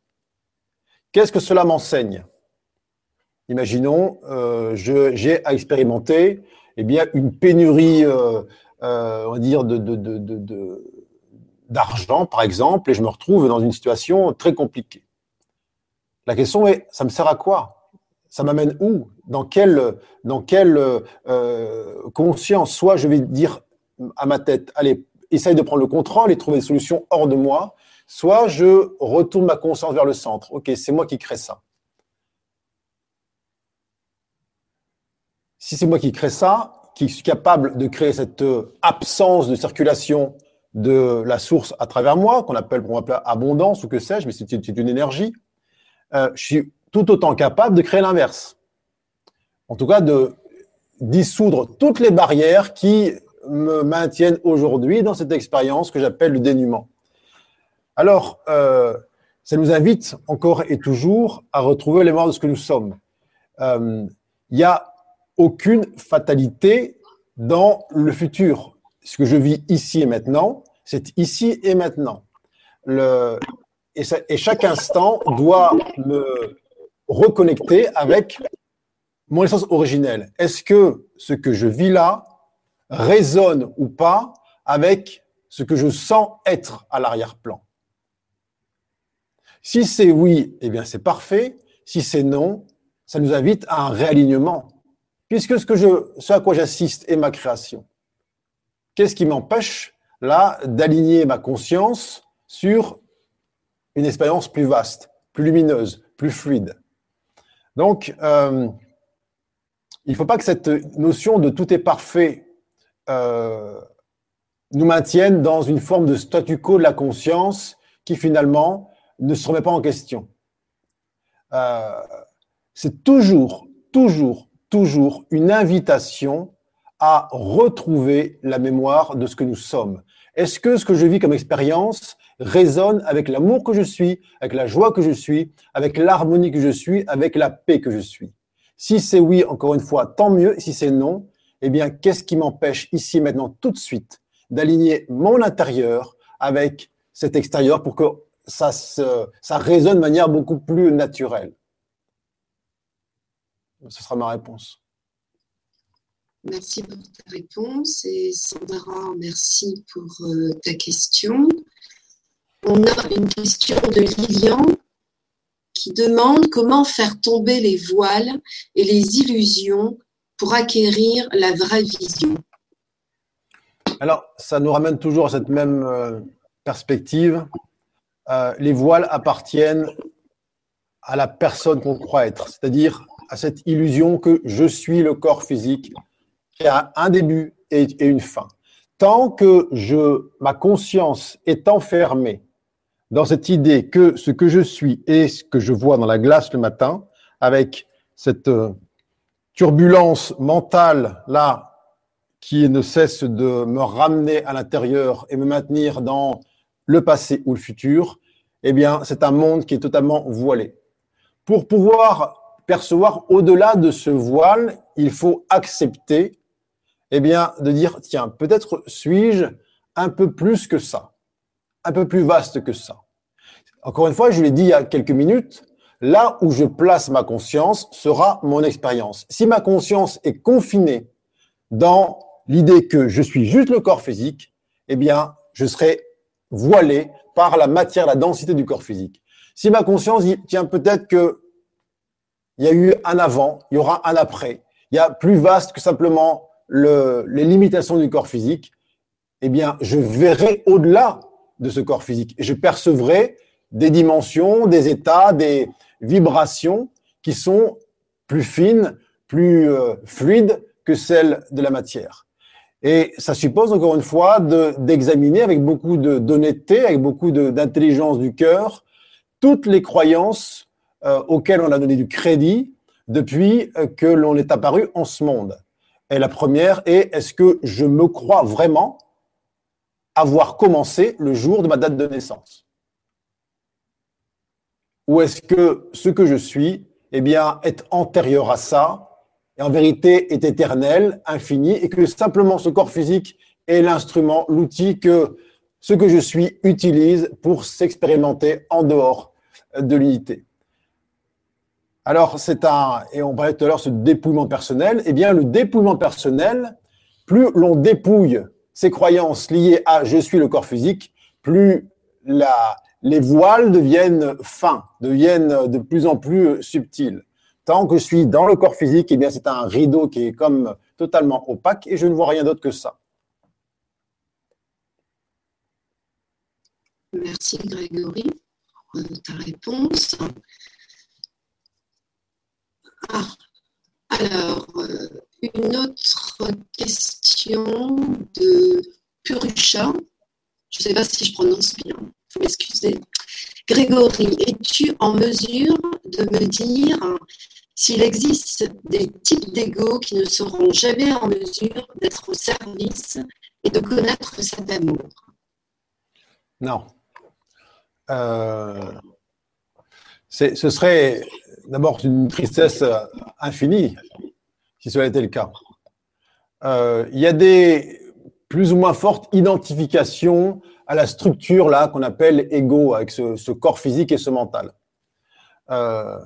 Qu'est-ce que cela m'enseigne? Imaginons, euh, j'ai à expérimenter eh bien, une pénurie, d'argent, par exemple, et je me retrouve dans une situation très compliquée. La question est, ça me sert à quoi? Ça m'amène où? Dans quelle, dans quelle euh, conscience? Soit je vais dire à ma tête, allez, essaye de prendre le contrôle et trouver des solutions hors de moi, soit je retourne ma conscience vers le centre. Ok, c'est moi qui crée ça. Si c'est moi qui crée ça, qui suis capable de créer cette absence de circulation de la source à travers moi, qu'on appelle, on appelle abondance ou que sais-je, mais c'est une énergie, euh, je suis tout autant capable de créer l'inverse. En tout cas, de dissoudre toutes les barrières qui me maintiennent aujourd'hui dans cette expérience que j'appelle le dénuement. Alors, euh, ça nous invite encore et toujours à retrouver les morts de ce que nous sommes. Euh, il n'y a aucune fatalité dans le futur ce que je vis ici et maintenant, c'est ici et maintenant. Et, et, chaque instant doit me reconnecter avec mon essence originelle. Est-ce que ce que je vis là résonne ou pas avec ce que je sens être à l'arrière-plan? Si c'est oui, eh bien c'est parfait. Si c'est non, ça nous invite à un réalignement, puisque ce, à quoi j'assiste est ma création. Qu'est-ce qui m'empêche là d'aligner ma conscience sur une expérience plus vaste, plus lumineuse, plus fluide? Donc, euh, il ne faut pas que cette notion de tout est parfait euh, nous maintienne dans une forme de statu quo de la conscience qui finalement ne se remet pas en question. Euh, c'est toujours, toujours, toujours une invitation à retrouver la mémoire de ce que nous sommes. Est-ce que ce que je vis comme expérience résonne avec l'amour que je suis, avec la joie que je suis, avec l'harmonie que je suis, avec la paix que je suis? Si c'est oui, encore une fois, tant mieux. Si c'est non, eh bien, qu'est-ce qui m'empêche ici, maintenant, tout de suite, d'aligner mon intérieur avec cet extérieur pour que ça, ça résonne de manière beaucoup plus naturelle? Ce sera ma réponse. Merci pour ta réponse et Sandra, merci pour euh, ta question. On a une question de Lilian qui demande comment faire tomber les voiles et les illusions pour acquérir la vraie vision. Alors, ça nous ramène toujours à cette même euh, perspective. Euh, les voiles appartiennent à la personne qu'on croit être, c'est-à-dire à cette illusion que je suis le corps physique qui a un début et, une fin. Tant que je, ma conscience est enfermée dans cette idée que ce que je suis est ce que je vois dans la glace le matin, avec cette euh, turbulence mentale là qui ne cesse de me ramener à l'intérieur et me maintenir dans le passé ou le futur, eh bien, c'est un monde qui est totalement voilé. Pour pouvoir percevoir au-delà de ce voile, il faut accepter eh bien, de dire, tiens, peut-être suis-je un peu plus que ça, un peu plus vaste que ça. Encore une fois, je l'ai dit il y a quelques minutes, là où je place ma conscience sera mon expérience. Si ma conscience est confinée dans l'idée que je suis juste le corps physique, eh bien, je serai voilé par la matière, la densité du corps physique. Si ma conscience dit, tiens, peut-être que il y a eu un avant, il y aura un après, il y a plus vaste que simplement les limitations du corps physique, eh bien, je verrai au-delà de ce corps physique. Et je percevrai des dimensions, des états, des vibrations qui sont plus fines, plus euh, fluides que celles de la matière. Et ça suppose encore une fois d'examiner avec beaucoup d'honnêteté, avec beaucoup d'intelligence du cœur, toutes les croyances euh, on a donné du crédit depuis euh, que l'on est apparu en ce monde. Et la première est, est-ce que je me crois vraiment avoir commencé le jour de ma date de naissance? Ou est-ce que ce que je suis, eh bien, est antérieur à ça et en vérité est éternel, infini, et que simplement ce corps physique est l'instrument, l'outil que ce que je suis utilise pour s'expérimenter en dehors de l'unité? Alors, c'est un, et on parlait tout à l'heure, ce dépouillement personnel, eh bien, le dépouillement personnel, plus l'on dépouille ses croyances liées à je suis le corps physique, plus les voiles deviennent fins, deviennent de plus en plus subtils. Tant que je suis dans le corps physique, eh bien, c'est un rideau qui est comme totalement opaque et je ne vois rien d'autre que ça. Merci Grégory ta réponse. Ah, alors, euh, une autre question de Purusha. Je ne sais pas si je prononce bien, il faut m'excuser. Grégory, es-tu en mesure de me dire s'il existe des types d'ego qui ne seront jamais en mesure d'être au service et de connaître cet amour Non. Euh, ce serait d'abord une tristesse infinie si cela était le cas. Euh, il y a des plus ou moins fortes identifications à la structure là qu'on appelle ego, avec ce, corps physique et ce mental. Euh,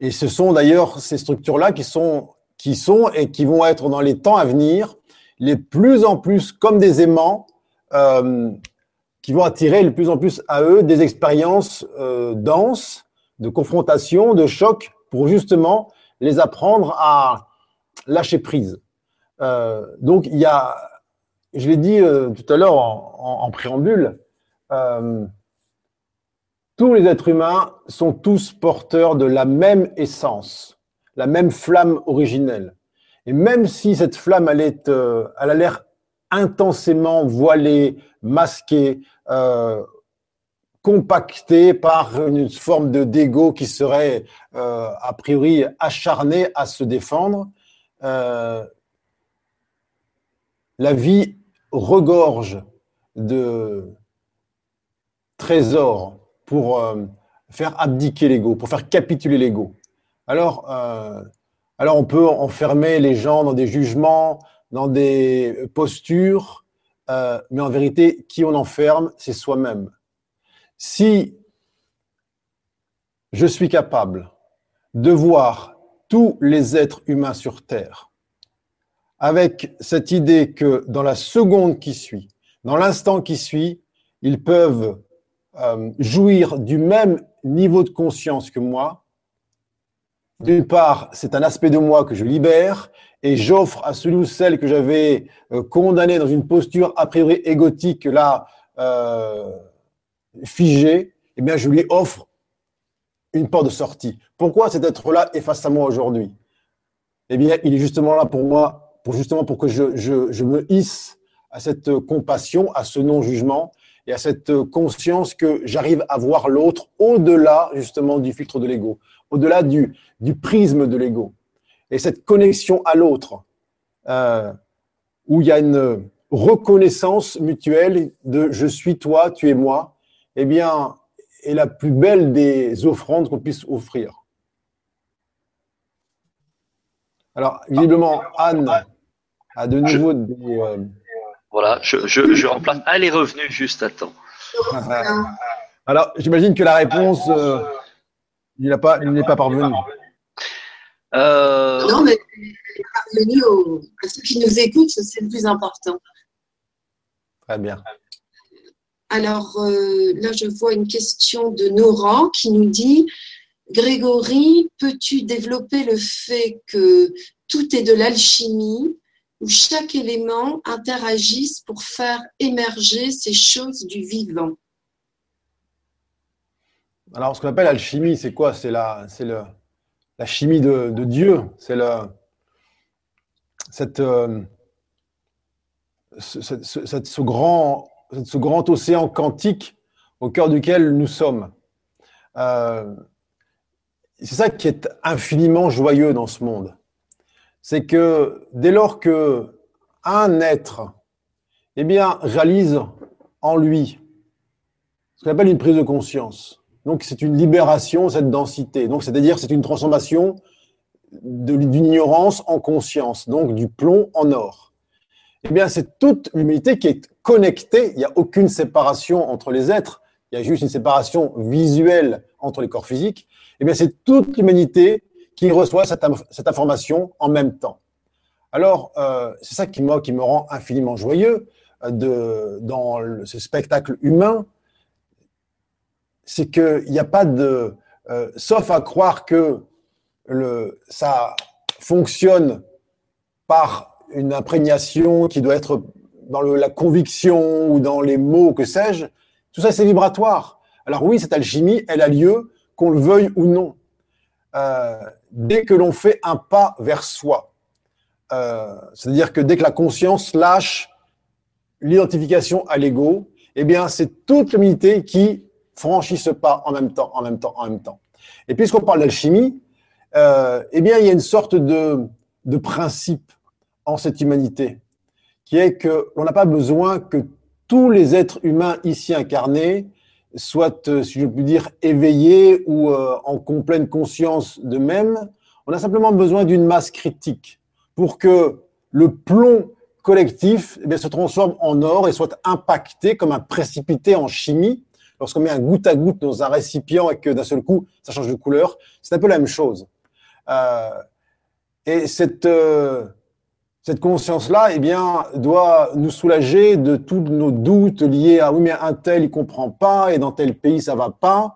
et ce sont d'ailleurs ces structures-là qui sont, qui sont et qui vont être dans les temps à venir les plus en plus comme des aimants euh, qui vont attirer de plus en plus à eux des expériences euh, denses, de confrontation, de choc, pour justement les apprendre à lâcher prise. Euh, donc il y a, je l'ai dit euh, tout à l'heure en, préambule, euh, tous les êtres humains sont tous porteurs de la même essence, la même flamme originelle. Et même si cette flamme, elle a l'air intensément voilée, masquée, compactée par une forme de dégo qui serait euh, a priori acharné à se défendre, euh, la vie regorge de trésors pour euh, faire abdiquer l'ego, pour faire capituler l'ego. Alors, alors on peut enfermer les gens dans des jugements, dans des postures, mais en vérité, qui on enferme, c'est soi-même. Si je suis capable de voir tous les êtres humains sur Terre avec cette idée que dans la seconde qui suit, dans l'instant qui suit, ils peuvent euh, jouir du même niveau de conscience que moi, d'une part, c'est un aspect de moi que je libère et j'offre à celui ou celle que j'avais euh, condamné dans une posture a priori égotique, là, euh, figée, eh bien, je lui offre une porte de sortie. Pourquoi cet être-là est face à moi aujourd'hui? Eh bien, il est justement là pour moi, pour justement pour que je, je, je me hisse à cette compassion, à ce non-jugement, et à cette conscience que j'arrive à voir l'autre au-delà justement du filtre de l'ego, au-delà du, du prisme de l'ego. Et cette connexion à l'autre, euh, où il y a une reconnaissance mutuelle de je suis toi, tu es moi, eh bien, est la plus belle des offrandes qu'on puisse offrir. Alors, visiblement, Anne a de nouveau des, euh, voilà, je, je, je, remplace. Elle est revenue juste à temps. Alors, j'imagine que la réponse, euh, il n'est pas, pas parvenu. Euh... Non, mais parvenu aux, à ceux qui nous écoutent, c'est le plus important. Très bien. Alors euh, là, je vois une question de Nora qui nous dit Grégory, peux-tu développer le fait que tout est de l'alchimie où chaque élément interagisse pour faire émerger ces choses du vivant? Alors, ce qu'on appelle alchimie, c'est quoi? C'est la, le, la chimie de, Dieu. C'est le, cette, euh, ce, grand, ce grand océan quantique au cœur duquel nous sommes. Euh, c'est ça qui est infiniment joyeux dans ce monde. C'est que dès lors que un être eh bien, réalise en lui ce qu'on appelle une prise de conscience, donc c'est une libération, cette densité. Donc c'est-à-dire c'est une transformation d'une ignorance en conscience, donc du plomb en or. Eh bien c'est toute l'humanité qui est connectée, il n'y a aucune séparation entre les êtres, il y a juste une séparation visuelle entre les corps physiques, eh bien, c'est toute l'humanité qui reçoit cette, information en même temps. Alors, euh, c'est ça qui, moi, qui me rend infiniment joyeux euh, de, dans ce spectacle humain, c'est qu'il n'y a pas de... Euh, sauf à croire que le, ça fonctionne par une imprégnation qui doit être dans la conviction ou dans les mots, que sais-je, tout ça, c'est vibratoire. Alors oui, cette alchimie, elle a lieu, qu'on le veuille ou non. Euh, dès que l'on fait un pas vers soi, euh, c'est-à-dire que dès que la conscience lâche l'identification à l'ego, eh bien, c'est toute l'humanité qui franchit ce pas en même temps, en même temps, en même temps. Et puisqu'on parle d'alchimie, euh, eh bien, il y a une sorte de, de principe en cette humanité, qui est que l'on n'a pas besoin que tous les êtres humains ici incarnés soient, euh, si je puis dire, éveillés ou euh, en complète conscience d'eux-mêmes. On a simplement besoin d'une masse critique pour que le plomb collectif eh se transforme en or et soit impacté comme un précipité en chimie. Lorsqu'on met un goutte à goutte dans un récipient et que d'un seul coup, ça change de couleur, c'est un peu la même chose. Euh, et cette, cette conscience-là, eh bien, doit nous soulager de tous nos doutes liés à oui, mais un tel, il comprend pas, et dans tel pays, ça va pas.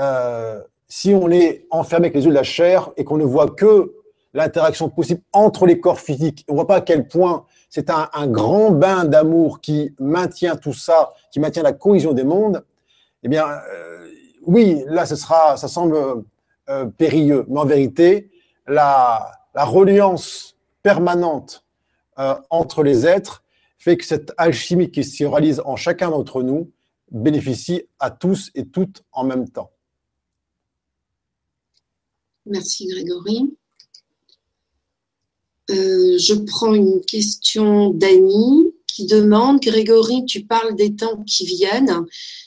Euh, si on est enfermé avec les yeux de la chair et qu'on ne voit que l'interaction possible entre les corps physiques, on voit pas à quel point c'est un, grand bain d'amour qui maintient tout ça, qui maintient la cohésion des mondes, eh bien, euh, oui, là, ce sera, ça semble euh, périlleux, mais en vérité, la, la reliance permanente euh, entre les êtres fait que cette alchimie qui se réalise en chacun d'entre nous bénéficie à tous et toutes en même temps. Merci Grégory. Euh, je prends une question d'Annie qui demande, Grégory, tu parles des temps qui viennent,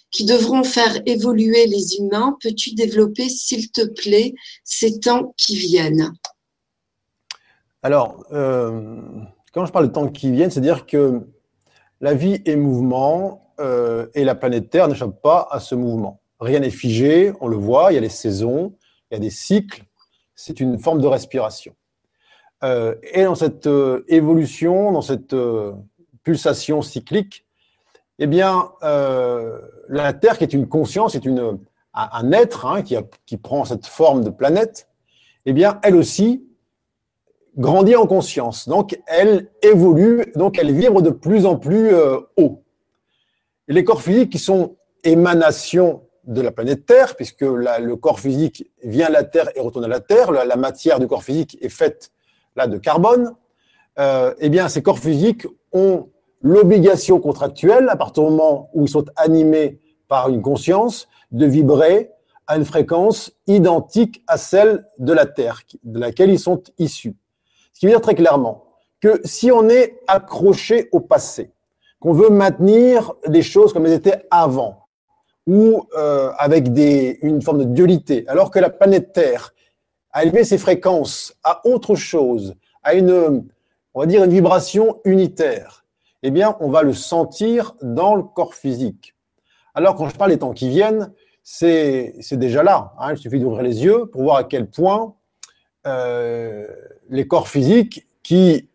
qui devront faire évoluer les humains. Peux-tu développer, s'il te plaît, ces temps qui viennent? Alors, euh, quand je parle de temps qui viennent, c'est-à-dire que la vie est mouvement euh, et la planète Terre n'échappe pas à ce mouvement. Rien n'est figé, on le voit, il y a les saisons, il y a des cycles, c'est une forme de respiration. Euh, et dans cette évolution, dans cette pulsation cyclique, eh bien, la Terre, qui est une conscience, est un, être hein, qui, qui prend cette forme de planète, eh bien, elle aussi grandit en conscience. Donc, elle évolue, donc elle vibre de plus en plus euh, haut. les corps physiques qui sont émanations de la planète Terre, puisque le corps physique vient à la Terre et retourne à la Terre, la, matière du corps physique est faite là de carbone, euh, eh bien, ces corps physiques ont l'obligation contractuelle, à partir du moment où ils sont animés par une conscience, de vibrer à une fréquence identique à celle de la Terre, de laquelle ils sont issus. Qui veut dire très clairement que si on est accroché au passé, qu'on veut maintenir des choses comme elles étaient avant, ou euh, avec des, une forme de dualité, alors que la planète Terre a élevé ses fréquences à autre chose, à une, on va dire, une vibration unitaire, eh bien, on va le sentir dans le corps physique. Alors, quand je parle des temps qui viennent, c'est déjà là. Hein, il suffit d'ouvrir les yeux pour voir à quel point euh, les corps physiques qui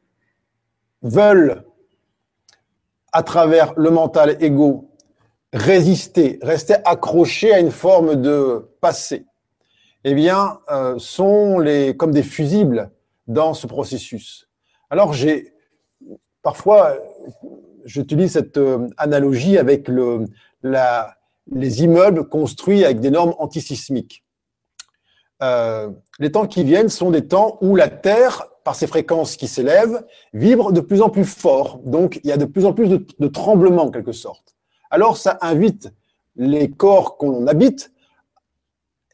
veulent, à travers le mental égo, résister, rester accrochés à une forme de passé, eh bien, euh, sont comme des fusibles dans ce processus. Alors, j'ai parfois, j'utilise cette euh, analogie avec les immeubles construits avec des normes antisismiques. Euh, les temps qui viennent sont des temps où la Terre, par ses fréquences qui s'élèvent, vibre de plus en plus fort. Donc, il y a de plus en plus de, tremblements, en quelque sorte. Alors, ça invite les corps qu'on habite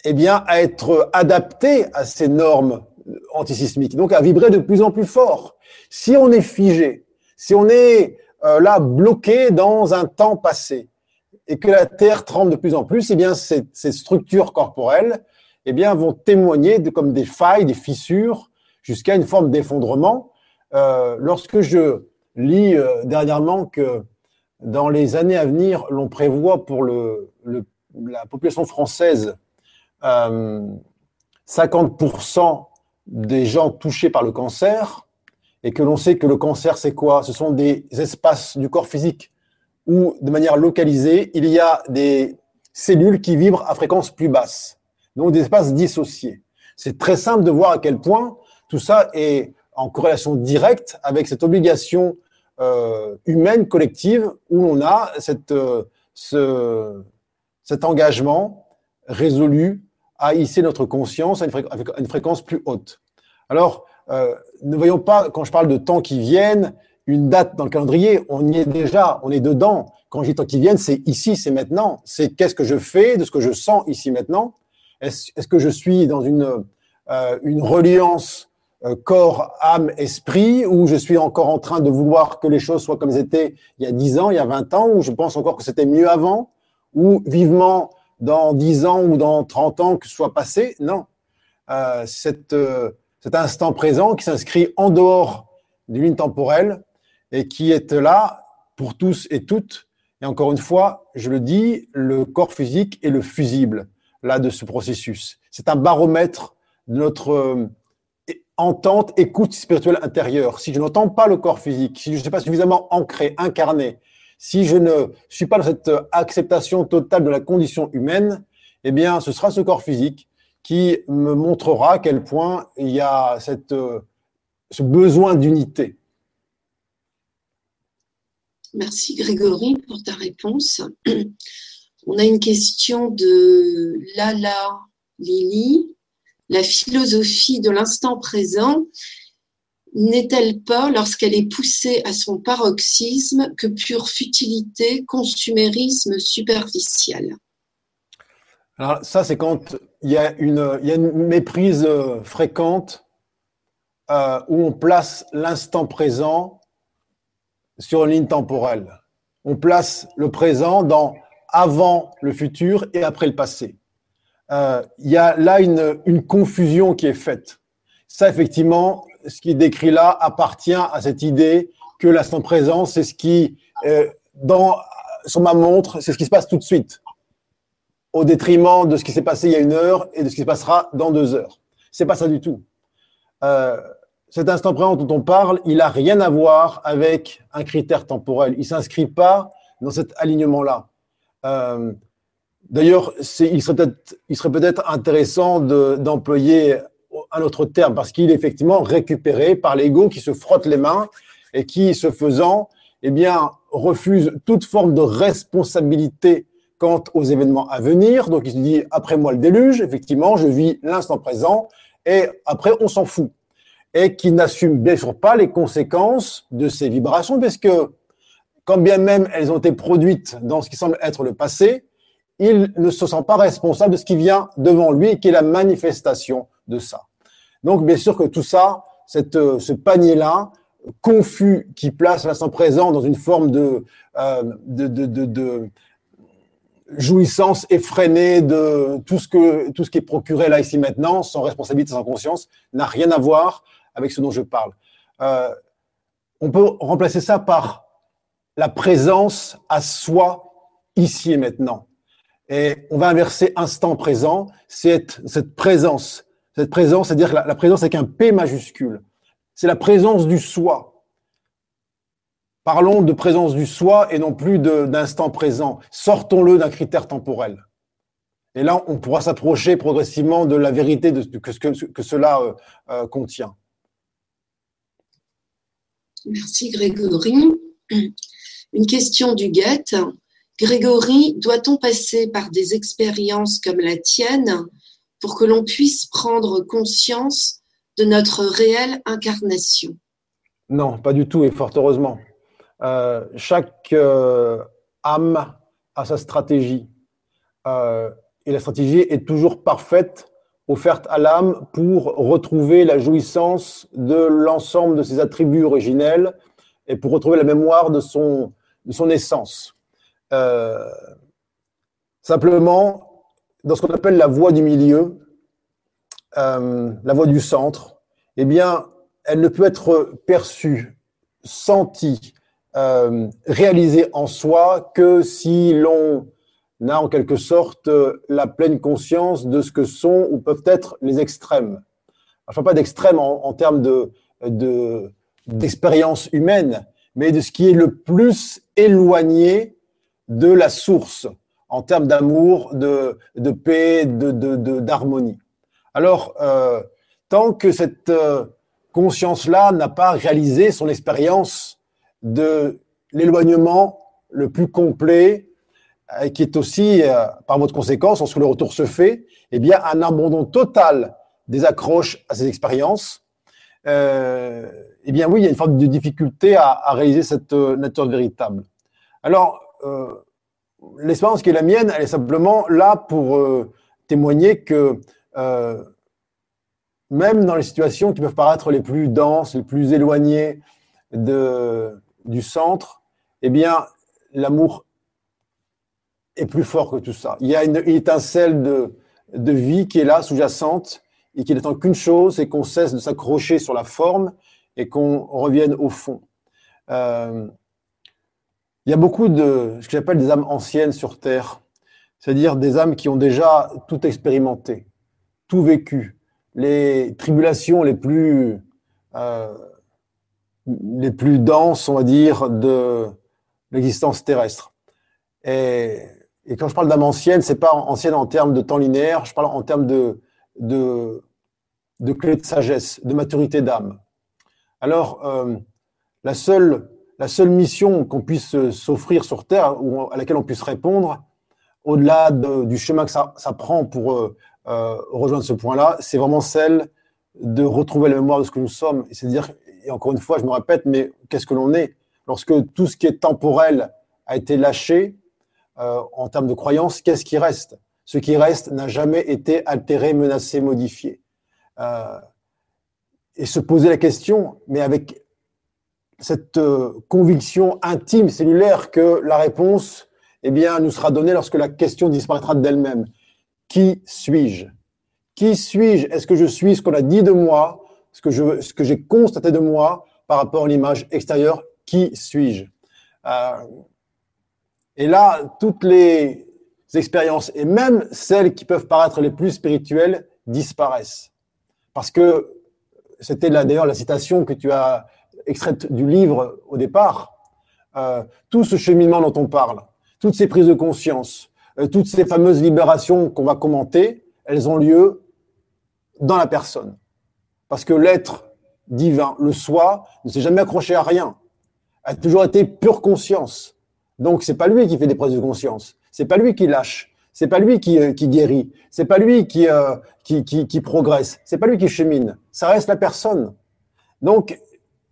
eh bien, à être adaptés à ces normes antisismiques, donc à vibrer de plus en plus fort. Si on est figé, si on est euh, là bloqué dans un temps passé et que la Terre tremble de plus en plus, eh bien, ces structures corporelles eh bien, vont témoigner de, comme des failles, des fissures, jusqu'à une forme d'effondrement. Euh, lorsque je lis euh, dernièrement que dans les années à venir, l'on prévoit pour le, la population française euh, 50% des gens touchés par le cancer, et que l'on sait que le cancer, c'est quoi? Ce sont des espaces du corps physique où, de manière localisée, il y a des cellules qui vibrent à fréquence plus basse, donc des espaces dissociés. C'est très simple de voir à quel point tout ça est en corrélation directe avec cette obligation euh, humaine collective où on a cette, euh, ce, cet engagement résolu à hisser notre conscience à une, fréquence plus haute. Alors, euh, ne voyons pas, quand je parle de temps qui viennent, une date dans le calendrier, on y est déjà, on est dedans. Quand je dis temps qui viennent, c'est ici, c'est maintenant. C'est qu'est-ce que je fais de ce que je sens ici maintenant. Est-ce est que je suis dans une, euh, reliance euh, corps, âme, esprit, ou je suis encore en train de vouloir que les choses soient comme elles étaient il y a 10 ans, il y a 20 ans, ou je pense encore que c'était mieux avant, ou vivement dans 10 ans ou dans 30 ans que ce soit passé? Non. Euh, cet instant présent qui s'inscrit en dehors d'une ligne temporelle et qui est là pour tous et toutes. Et encore une fois, je le dis, le corps physique est le fusible là de ce processus. C'est un baromètre de notre euh, entente, écoute spirituelle intérieure. Si je n'entends pas le corps physique, si je ne suis pas suffisamment ancré, incarné, si je ne suis pas dans cette acceptation totale de la condition humaine, eh bien, ce sera ce corps physique qui me montrera à quel point il y a euh, ce besoin d'unité. Merci Grégory pour ta réponse. On a une question de Lala Lily. La philosophie de l'instant présent n'est-elle pas, lorsqu'elle est poussée à son paroxysme, que pure futilité, consumérisme superficiel? Alors ça, c'est quand il y a une, méprise euh, fréquente euh, où on place l'instant présent sur une ligne temporelle. On place le présent dans avant le futur et après le passé. Euh, il y a là une, confusion qui est faite. Ça, effectivement, ce qui décrit là appartient à cette idée que l'instant présent, c'est ce qui, euh, dans, sur ma montre, c'est ce qui se passe tout de suite au détriment de ce qui s'est passé il y a une heure et de ce qui se passera dans deux heures. C'est pas ça du tout. Euh, cet instant présent dont on parle, il a rien à voir avec un critère temporel. Il s'inscrit pas dans cet alignement-là. Euh, D'ailleurs, il serait peut-être, intéressant d'employer un autre terme parce qu'il est effectivement récupéré par l'ego qui se frotte les mains et qui, ce faisant, eh bien, refuse toute forme de responsabilité quant aux événements à venir. Donc, il se dit, après moi le déluge, effectivement, je vis l'instant présent et après, on s'en fout. Et qui n'assume bien sûr pas les conséquences de ces vibrations, parce que quand bien même elles ont été produites dans ce qui semble être le passé, il ne se sent pas responsable de ce qui vient devant lui et qui est la manifestation de ça. Donc, bien sûr que tout ça, cette, ce panier-là, confus, qui place l'instant présent dans une forme de, euh, jouissance effrénée de tout ce, que, tout ce qui est procuré là, ici, maintenant, sans responsabilité, sans conscience, n'a rien à voir avec ce dont je parle. Euh, on peut remplacer ça par la présence à soi, ici et maintenant. Et on va inverser instant présent, c'est cette présence. Cette présence, c'est-à-dire la, la présence avec un P majuscule. C'est la présence du soi. Parlons de présence du soi et non plus d'instant présent. Sortons-le d'un critère temporel. Et là, on pourra s'approcher progressivement de la vérité de, que, que, que cela euh, euh, contient. Merci Grégory. Une question du guette. Grégory, doit-on passer par des expériences comme la tienne pour que l'on puisse prendre conscience de notre réelle incarnation? Non, pas du tout, et fort heureusement. Euh, chaque euh, âme a sa stratégie. Euh, et la stratégie est toujours parfaite, offerte à l'âme pour retrouver la jouissance de l'ensemble de ses attributs originels et pour retrouver la mémoire de son, de son essence. simplement, dans ce qu'on appelle la voie du milieu, la voie du centre, eh bien, elle ne peut être perçue, sentie, euh, réalisé en soi que si l'on a en quelque sorte la pleine conscience de ce que sont ou peuvent être les extrêmes. Enfin, pas d'extrêmes en, termes de, d'expérience humaine, mais de ce qui est le plus éloigné de la source en termes d'amour, de, de paix, de, d'harmonie. Alors, euh, tant que cette euh, conscience-là n'a pas réalisé son expérience de l'éloignement le plus complet, euh, qui est aussi, euh, par votre conséquence, lorsque le retour se fait, eh bien, un abandon total des accroches à ces expériences. Euh, eh bien, oui, il y a une forme de difficulté à, réaliser cette nature véritable. Alors, l'expérience qui est la mienne, elle est simplement là pour témoigner que même dans les situations qui peuvent paraître les plus denses, les plus éloignées du centre, eh bien, l'amour est plus fort que tout ça. Il y a une, étincelle de, de vie qui est là, sous-jacente, et qui n'attend qu'une chose, c'est qu'on cesse de s'accrocher sur la forme et qu'on revienne au fond. Euh, il y a beaucoup de ce que j'appelle des âmes anciennes sur Terre, c'est-à-dire des âmes qui ont déjà tout expérimenté, tout vécu, les tribulations les plus euh, les plus denses, on va dire, de l'existence terrestre. Et, quand je parle d'âme ancienne, c'est pas ancienne en termes de temps linéaire, je parle en termes de, de, de clé de sagesse, de maturité d'âme. Alors, euh, la, seule, la seule mission qu'on puisse s'offrir sur Terre, ou à laquelle on puisse répondre, au-delà du chemin que ça, ça prend pour euh, euh, rejoindre ce point-là, c'est vraiment celle de retrouver la mémoire de ce que nous sommes. Et c'est-à-dire et encore une fois, je me répète, mais qu'est-ce que l'on est? Lorsque tout ce qui est temporel a été lâché euh, en termes de croyance, qu'est-ce qui reste? Ce qui reste n'a jamais été altéré, menacé, modifié. Euh, et se poser la question, mais avec cette euh, conviction intime, cellulaire, que la réponse eh bien, nous sera donnée lorsque la question disparaîtra d'elle-même. Qui suis-je? Qui suis-je? Est-ce que je suis ce qu'on a dit de moi? Ce que je, ce que j'ai constaté de moi par rapport à l'image extérieure, qui suis-je? Euh, Et là, toutes les expériences, et même celles qui peuvent paraître les plus spirituelles, disparaissent. Parce que c'était d'ailleurs la citation que tu as extraite du livre au départ. Euh, tout ce cheminement dont on parle, toutes ces prises de conscience, euh, toutes ces fameuses libérations qu'on va commenter, elles ont lieu dans la personne. Parce que l'être divin, le soi, ne s'est jamais accroché à rien. A toujours été pure conscience. Donc, c'est pas lui qui fait des prises de conscience. C'est pas lui qui lâche. C'est pas lui qui, euh, qui guérit. C'est pas lui qui, euh, qui, qui, qui progresse. C'est pas lui qui chemine. Ça reste la personne. Donc,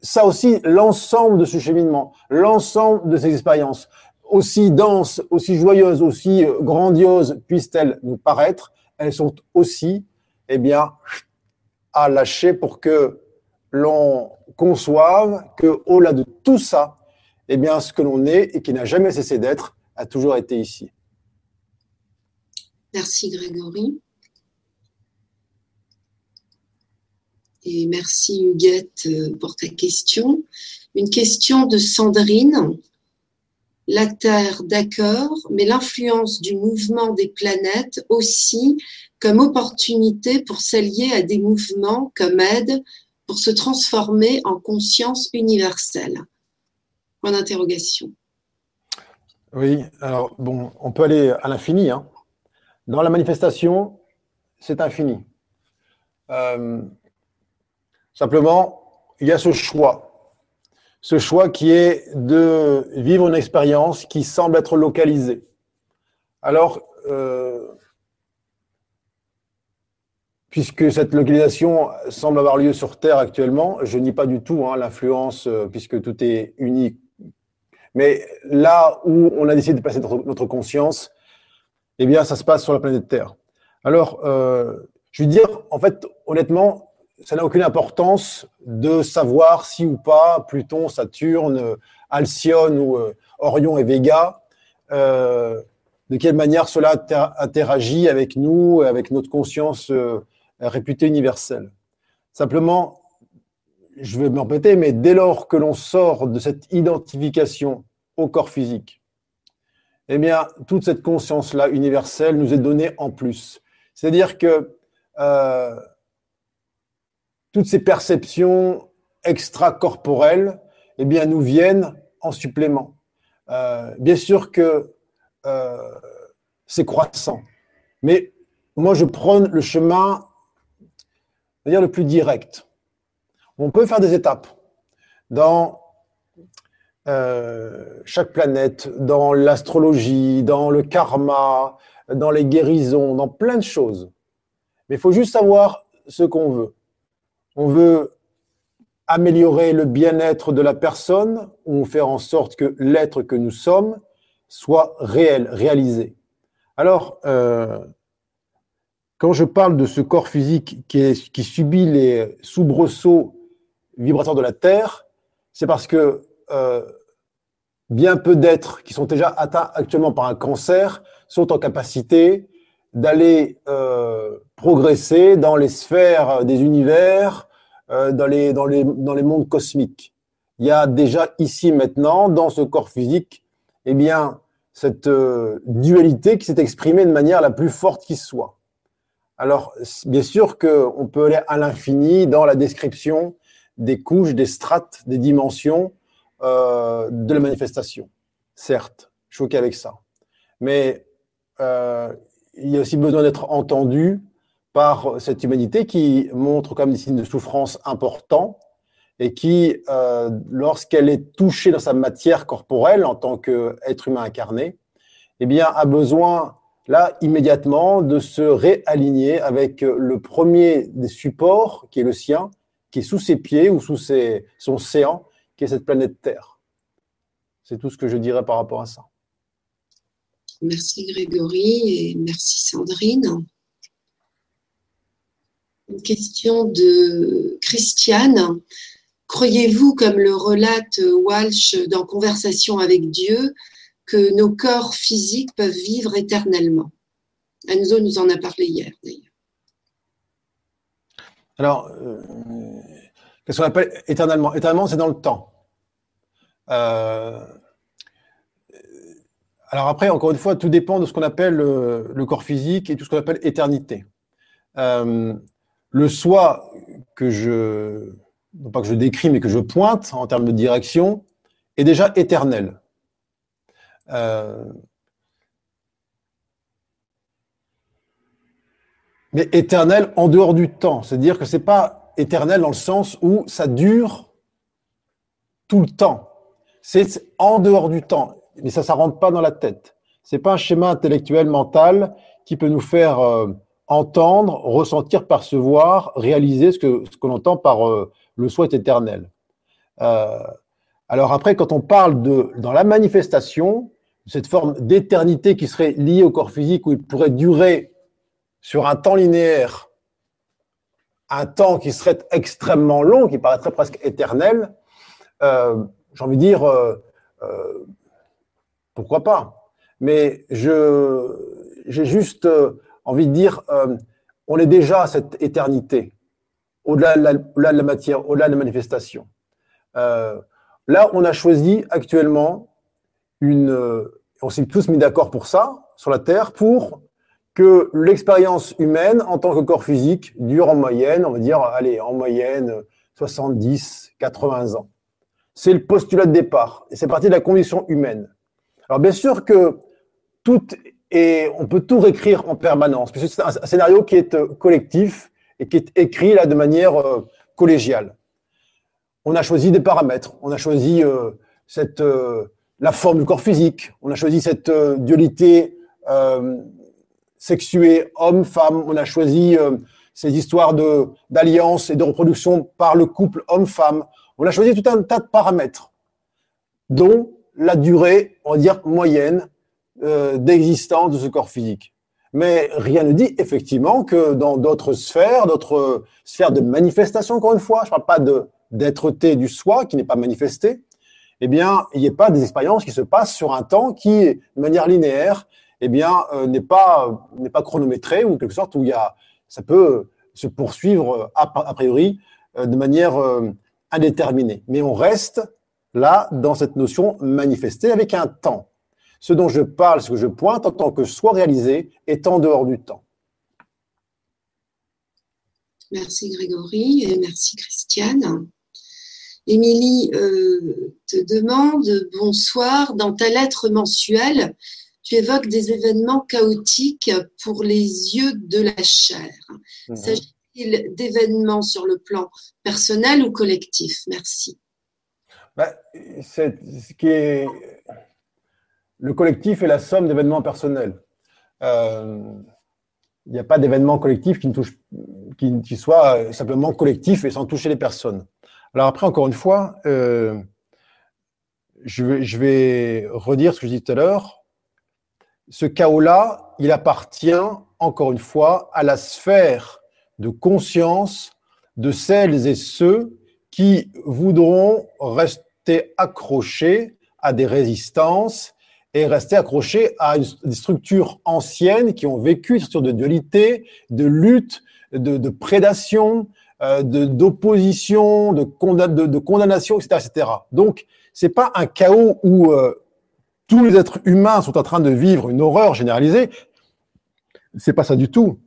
ça aussi, l'ensemble de ce cheminement, l'ensemble de ces expériences, aussi denses, aussi joyeuses, aussi euh, grandioses puissent-elles nous paraître, elles sont aussi, eh bien, à lâcher pour que l'on conçoive que au-delà de tout ça, eh bien, ce que l'on est et qui n'a jamais cessé d'être a toujours été ici. Merci Grégory. Et merci Huguette pour ta question. Une question de Sandrine. La Terre, d'accord, mais l'influence du mouvement des planètes aussi comme opportunité pour s'allier à des mouvements comme aide pour se transformer en conscience universelle Point d'interrogation. Oui, alors bon, on peut aller à l'infini. Hein. Dans la manifestation, c'est infini. Euh, simplement, il y a ce choix. ce choix qui est de vivre une expérience qui semble être localisée. Alors, euh, puisque cette localisation semble avoir lieu sur Terre actuellement, je nie pas du tout hein, l'influence, euh, puisque tout est uni. Mais là où on a décidé de passer notre, conscience, eh bien, ça se passe sur la planète Terre. Alors, euh, je veux dire, en fait, honnêtement, ça n'a aucune importance de savoir si ou pas Pluton, Saturne, Alcyone ou euh, Orion et Vega, euh, de quelle manière cela interagit avec nous, avec notre conscience euh, réputée universelle. Simplement, je vais me répéter, mais dès lors que l'on sort de cette identification au corps physique, eh bien, toute cette conscience-là universelle nous est donnée en plus. C'est-à-dire que toutes ces perceptions extracorporelles eh bien, nous viennent en supplément. Euh, bien sûr que euh, c'est croissant, mais moi je prône le chemin dire le plus direct. On peut faire des étapes dans euh, chaque planète, dans l'astrologie, dans le karma, dans les guérisons, dans plein de choses. Mais il faut juste savoir ce qu'on veut on veut améliorer le bien-être de la personne ou faire en sorte que l'être que nous sommes soit réel, réalisé. Alors, euh, quand je parle de ce corps physique qui, subit les soubresauts vibratoires de la Terre, c'est parce que euh, bien peu d'êtres qui sont déjà atteints actuellement par un cancer sont en capacité d'aller euh, progresser dans les sphères des univers, euh, dans, les, dans, les, dans les mondes cosmiques. Il y a déjà ici maintenant, dans ce corps physique, eh bien, cette euh, dualité qui s'est exprimée de manière la plus forte qui soit. Alors, bien sûr qu'on peut aller à l'infini dans la description des couches, des strates, des dimensions euh, de la manifestation. Certes, OK avec ça. Mais il y a aussi besoin d'être entendu par cette humanité qui montre comme des signes de souffrance importants et qui, euh, lorsqu'elle est touchée dans sa matière corporelle en tant qu'être humain incarné, eh bien, a besoin là immédiatement de se réaligner avec le premier des supports qui est le sien, qui est sous ses pieds ou sous ses, son séant, qui est cette planète Terre. C'est tout ce que je dirais par rapport à ça. Merci Grégory et merci Sandrine. Une question de Christiane. Croyez-vous, comme le relate Walsh dans Conversation avec Dieu, que nos corps physiques peuvent vivre éternellement? Enzo nous en a parlé hier d'ailleurs. Alors, euh, qu'est-ce qu'on appelle éternellement? Éternellement, c'est dans le temps. Euh, alors après, encore une fois, tout dépend de ce qu'on appelle le, corps physique et tout ce qu'on appelle éternité. Euh, le soi que je, non pas que je décris, mais que je pointe en termes de direction, est déjà éternel. Euh, mais éternel en dehors du temps, c'est-à-dire que c'est pas éternel dans le sens où ça dure tout le temps. C'est en dehors du temps mais ça, ça rentre pas dans la tête. C'est pas un schéma intellectuel mental qui peut nous faire euh, entendre, ressentir, percevoir, réaliser ce que ce qu'on entend par euh, le souhait éternel. Euh, alors après, quand on parle de dans la manifestation, cette forme d'éternité qui serait liée au corps physique où il pourrait durer sur un temps linéaire, un temps qui serait extrêmement long, qui paraîtrait presque éternel, j'ai envie de dire, pourquoi pas? Mais j'ai juste euh, envie de dire, euh, on est déjà à cette éternité, au-delà de, la, matière, au-delà de la manifestation. Euh, là, on a choisi actuellement une. On s'est tous mis d'accord pour ça, sur la Terre, pour que l'expérience humaine en tant que corps physique dure en moyenne, on va dire, allez, en moyenne 70, 80 ans. C'est le postulat de départ. Et c'est parti de la condition humaine. Alors bien sûr que tout est, on peut tout réécrire en permanence, c'est un scénario qui est euh, collectif et qui est écrit là de manière euh, collégiale. on a choisi des paramètres. On a choisi euh, cette, la forme du corps physique. On a choisi cette dualité sexuée homme-femme. On a choisi ces histoires d'alliance et de reproduction par le couple homme-femme. On a choisi tout un tas de paramètres, dont la durée, on va dire, moyenne d'existence de ce corps physique. Mais rien ne dit effectivement que dans d'autres sphères, d'autres sphères de manifestation, encore une fois, je ne parle pas d'être-té du soi qui n'est pas manifesté, eh bien, il n'y a pas des expériences qui se passent sur un temps qui, de manière linéaire, eh bien, euh, n'est pas pas chronométré ou quelque sorte où il y a, ça peut se poursuivre a, priori euh, de manière euh, indéterminée. Mais on reste là dans cette notion manifestée avec un temps. Ce dont je parle, ce que je pointe en tant que soit réalisé est en dehors du temps. Merci Grégory et merci Christiane. Émilie euh, te demande bonsoir. Dans ta lettre mensuelle, tu évoques des événements chaotiques pour les yeux de la chair. Mhm. S'agit-il d'événements sur le plan personnel ou collectif? Merci. Bah, ce qui est le collectif est la somme d'événements personnels. Euh, il n'y a pas d'événement collectif qui, ne qui, soit simplement collectif et sans toucher les personnes. Alors après, encore une fois, euh, je, vais, je, vais, redire ce que je disais tout à l'heure. Ce chaos-là, il appartient, encore une fois, à la sphère de conscience de celles et ceux qui voudront rester accrochés à des résistances et rester accroché à des structures anciennes qui ont vécu des structures de dualité, de lutte, de, de prédation, euh, d'opposition, de, de, de, condamnation, etc., etc. Donc, c'est pas un chaos où euh, tous les êtres humains sont en train de vivre une horreur généralisée. C'est pas ça du tout.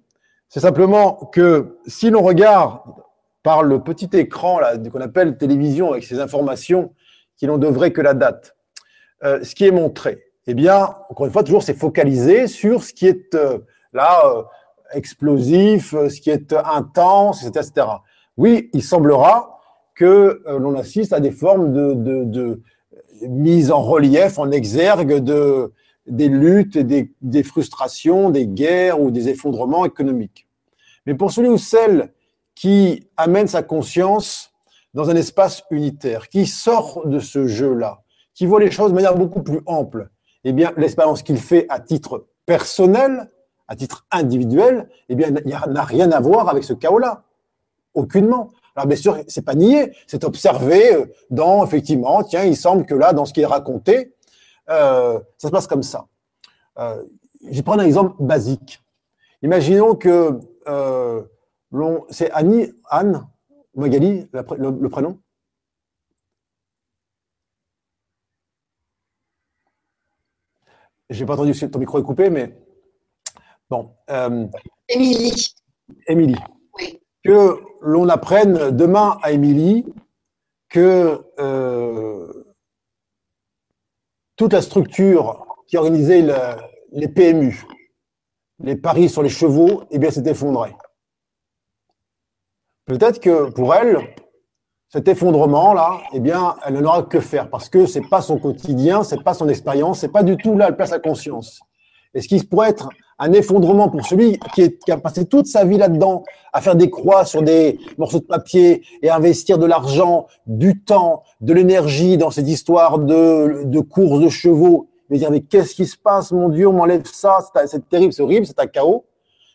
C'est simplement que si l'on regarde par le petit écran qu'on appelle télévision avec ces informations qui n'ont de vrai que la date, euh, ce qui est montré, eh bien, encore une fois, toujours c'est focalisé sur ce qui est euh, là euh, explosif, euh, ce qui est intense, etc.. Oui, il semblera que l'on assiste à des formes de, de, de, mise en relief, en exergue de des luttes, des, des frustrations, des guerres ou des effondrements économiques. Mais pour celui ou celle qui amène sa conscience dans un espace unitaire, qui sort de ce jeu-là, qui voit les choses de manière beaucoup plus ample, eh bien, l'expérience qu'il fait à titre personnel, à titre individuel, eh bien, n'a rien à voir avec ce chaos-là. Aucunement. Alors, bien sûr, c'est pas nier, c'est observer euh, dans, effectivement, tiens, il semble que là, dans ce qui est raconté, euh, ça se passe comme ça. Euh, je vais prendre un exemple basique. Imaginons que euh, c'est Annie, Anne, Magali, le prénom J'ai pas entendu si ton micro est coupé, mais bon. Euh, Émilie. Émilie. Oui. Que l'on apprenne demain à Émilie que euh, toute la structure qui organisait les PMU, les paris sur les chevaux, eh bien, s'est effondrée. Peut-être que pour elle, cet effondrement-là, eh bien, elle n'aura que faire parce que c'est pas son quotidien, c'est pas son expérience, c'est pas du tout là, elle place sa conscience. Et ce qui pourrait être un effondrement pour celui qui, qui a passé toute sa vie là-dedans, à faire des croix sur des morceaux de papier et à investir de l'argent, du temps, de l'énergie dans cette histoire de, de course de chevaux. Mais dire, mais qu'est-ce qui se passe, mon Dieu, on m'enlève ça, c'est terrible, c'est horrible, c'est un chaos.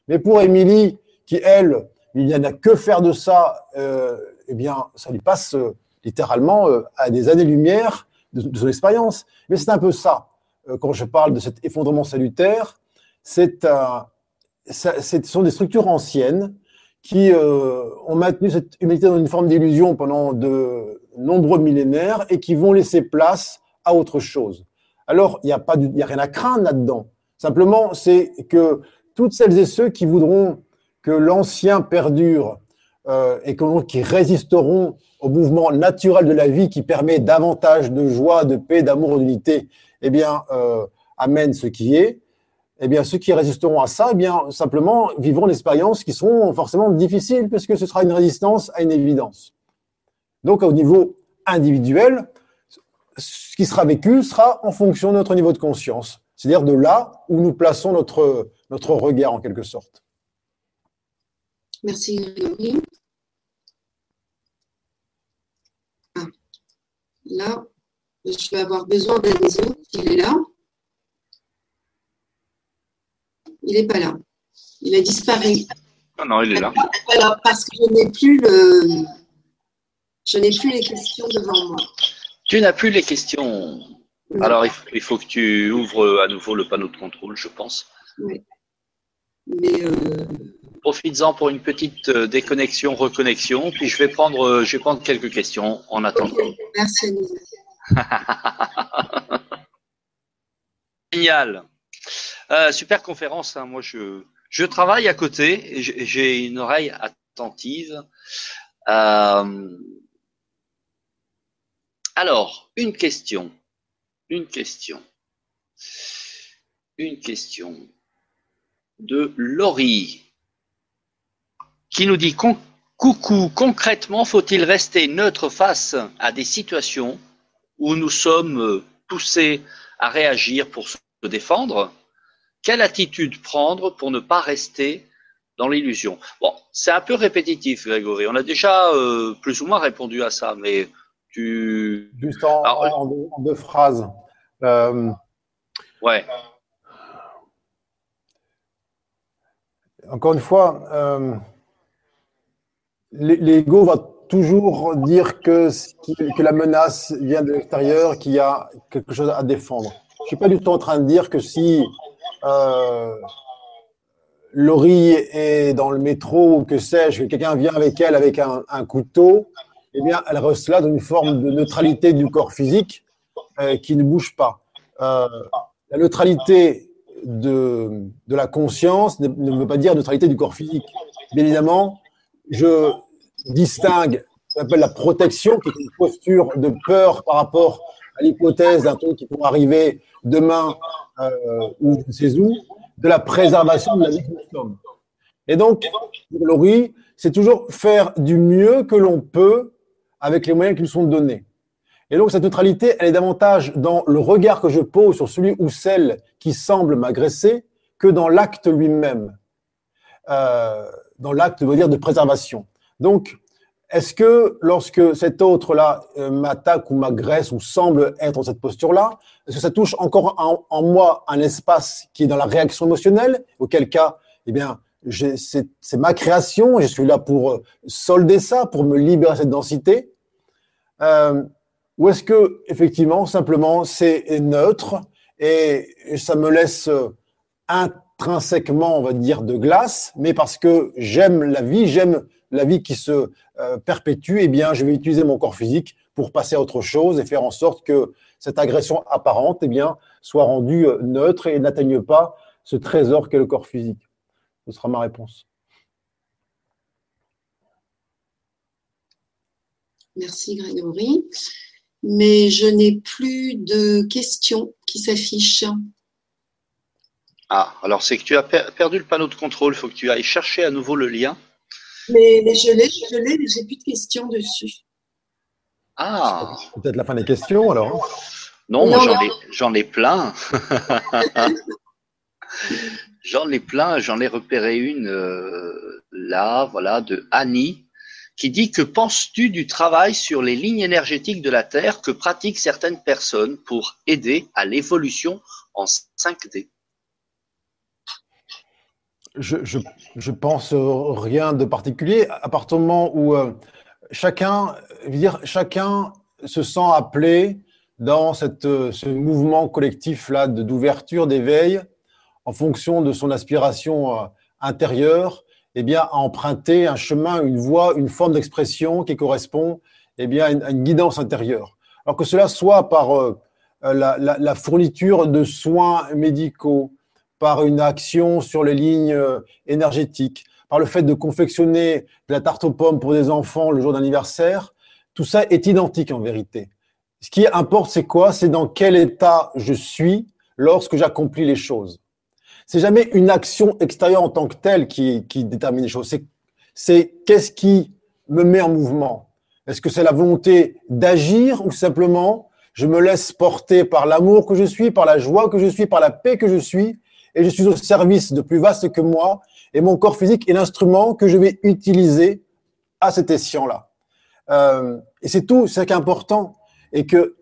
Mais pour Émilie, qui elle, il n'y en a que faire de ça, euh, eh bien, ça lui passe euh, littéralement euh, à des années-lumière de, son expérience. Mais c'est un peu ça. Euh, quand je parle de cet effondrement salutaire, c'est ce sont des structures anciennes qui ont maintenu cette humanité dans une forme d'illusion pendant de nombreux millénaires et qui vont laisser place à autre chose. Alors, il n'y a, a rien à craindre là-dedans. Simplement, c'est que toutes celles et ceux qui voudront que l'ancien perdure euh, et qui résisteront au mouvement naturel de la vie qui permet davantage de joie, de paix, d'amour, d'unité, eh bien, euh, amène ce qui est. Eh bien, ceux qui résisteront à ça, eh bien, simplement vivront des expériences qui seront forcément difficiles, puisque ce sera une résistance à une évidence. Donc, au niveau individuel, ce qui sera vécu sera en fonction de notre niveau de conscience, c'est-à-dire de là où nous plaçons notre, notre regard en quelque sorte. Merci Grégory. Là, je vais avoir besoin d'un des autres. Il est là. Il n'est pas là. Il a disparu. Non, non, il est là. Alors, parce que je n'ai plus le. Je n'ai plus les questions devant moi. Tu n'as plus les questions. Alors, il faut, que tu ouvres à nouveau le panneau de contrôle, je pense. Oui. Mais. Euh... Profites-en pour une petite euh, déconnexion, reconnexion, puis je vais prendre, euh, je vais prendre quelques questions en attendant. Merci, Génial. Euh, super conférence. Hein. Moi, je, je travaille à côté et j'ai une oreille attentive. Euh, alors, une question. Une question. Une question de Laurie qui nous dit Coucou, concrètement, faut-il rester neutre face à des situations où nous sommes poussés à réagir pour se défendre? Quelle attitude prendre pour ne pas rester dans l'illusion? Bon, c'est un peu répétitif, Grégory. On a déjà euh, plus ou moins répondu à ça, mais tu. Juste en, deux, phrases. Euh, ouais. Encore une fois, euh, l'ego va toujours dire que, la menace vient de l'extérieur, qu'il y a quelque chose à défendre. Je ne suis pas du tout en train de dire que si euh, Laurie est dans le métro ou que sais-je, que quelqu'un vient avec elle avec un, couteau, eh bien, elle reste là dans une forme de neutralité du corps physique euh, qui ne bouge pas. Euh, la neutralité de, de la conscience ne, ne, veut pas dire neutralité du corps physique. Bien évidemment, je distingue ce qu'on appelle la protection, qui est une posture de peur par rapport à l'hypothèse d'un truc qui pourrait arriver demain euh, ou je ne sais où, de la préservation de la vie que nous sommes. Et donc, pour Laurie, c'est toujours faire du mieux que l'on peut avec les moyens qui nous sont donnés. Et donc, cette neutralité, elle est davantage dans le regard que je pose sur celui ou celle qui semble m'agresser que dans l'acte lui-même, euh, dans l'acte, de préservation. Donc, est-ce que lorsque cet autre-là euh, m'attaque ou m'agresse ou semble être dans cette posture-là, est-ce que ça touche encore en, moi un espace qui est dans la réaction émotionnelle Auquel cas, eh bien, c'est ma création, je suis là pour euh, solder ça, pour me libérer de cette densité. Euh, ou est-ce que effectivement, simplement, c'est neutre et ça me laisse intrinsèquement, on va dire, de glace, mais parce que j'aime la vie, j'aime la vie qui se euh, perpétue, eh bien, je vais utiliser mon corps physique pour passer à autre chose et faire en sorte que cette agression apparente, eh soit rendue euh, neutre et n'atteigne pas ce trésor qu'est le corps physique. Ce sera ma réponse. Merci Grégory. Mais je n'ai plus de questions qui s'affichent. Ah, alors c'est que tu as perdu le panneau de contrôle. Il faut que tu ailles chercher à nouveau le lien. Mais, je l'ai, je l'ai, mais j'ai plus de questions dessus. Ah. Peut-être la fin des questions alors. Non, j'en ai, plein. j'en ai plein. J'en ai repéré une euh, là, voilà, de Annie, qui dit que penses-tu du travail sur les lignes énergétiques de la Terre que pratiquent certaines personnes pour aider à l'évolution en 5D je, je, pense rien de particulier, à partir du moment où euh, chacun, chacun se sent appelé dans euh, ce mouvement collectif-là d'ouverture, d'éveil, en fonction de son aspiration euh, intérieure, eh bien, à emprunter un chemin, une voie, une forme d'expression qui correspond eh bien, à une, guidance intérieure. Alors que cela soit par la, fourniture de soins médicaux, par une action sur les lignes euh, énergétiques, par le fait de confectionner de la tarte aux pommes pour des enfants le jour d'anniversaire, tout ça est identique en vérité. Ce qui importe, c'est quoi? C'est dans quel état je suis lorsque j'accomplis les choses. C'est jamais une action extérieure en tant que telle qui, qui détermine les choses. C'est, c'est qu'est-ce qui me met en mouvement? Est-ce que c'est la volonté d'agir ou simplement je me laisse porter par l'amour que je suis, par la joie que je suis, par la paix que je suis, et je suis au service de plus vaste que moi, et mon corps physique est l'instrument que je vais utiliser à cet escient-là. Euh, et c'est tout, c'est important. Et que,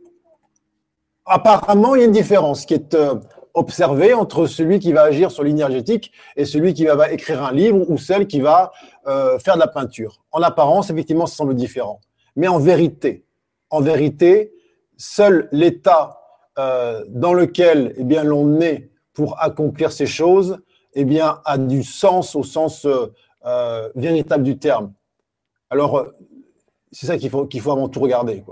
apparemment, il y a une différence qui est euh, observée entre celui qui va agir sur l'énergétique et celui qui va, écrire un livre ou celle qui va euh, faire de la peinture. En apparence, effectivement, ça semble différent. Mais en vérité, en vérité, seul l'état dans lequel eh l'on est pour accomplir ces choses eh bien a du sens au sens euh, euh, véritable du terme. Alors c'est ça qu'il faut qu'il faut avant tout regarder.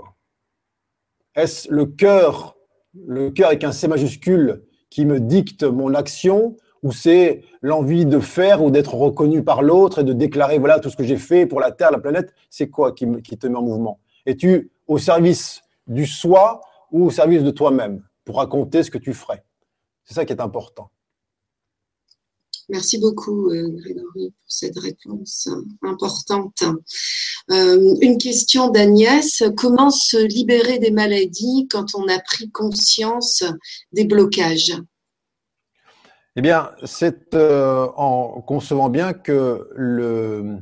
Est-ce le cœur, le cœur avec un C majuscule qui me dicte mon action ou c'est l'envie de faire ou d'être reconnu par l'autre et de déclarer voilà tout ce que j'ai fait pour la Terre, la planète, c'est quoi qui te met en mouvement? Es-tu au service du soi ou au service de toi-même pour raconter ce que tu ferais? C'est ça qui est important. Merci beaucoup, euh, Grégory, pour cette réponse importante. Euh, une question d'Agnès. Comment se libérer des maladies quand on a pris conscience des blocages? Eh bien, c'est euh, en concevant bien que le,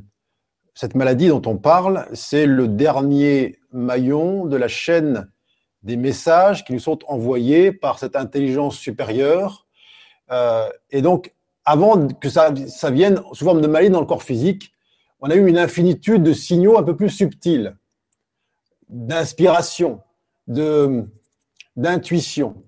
cette maladie dont on parle, c'est le dernier maillon de la chaîne des messages qui nous sont envoyés par cette intelligence supérieure. Euh, et donc, avant que ça, vienne sous forme de maladie dans le corps physique, on a eu une infinitude de signaux un peu plus subtils, d'inspiration, d'intuition.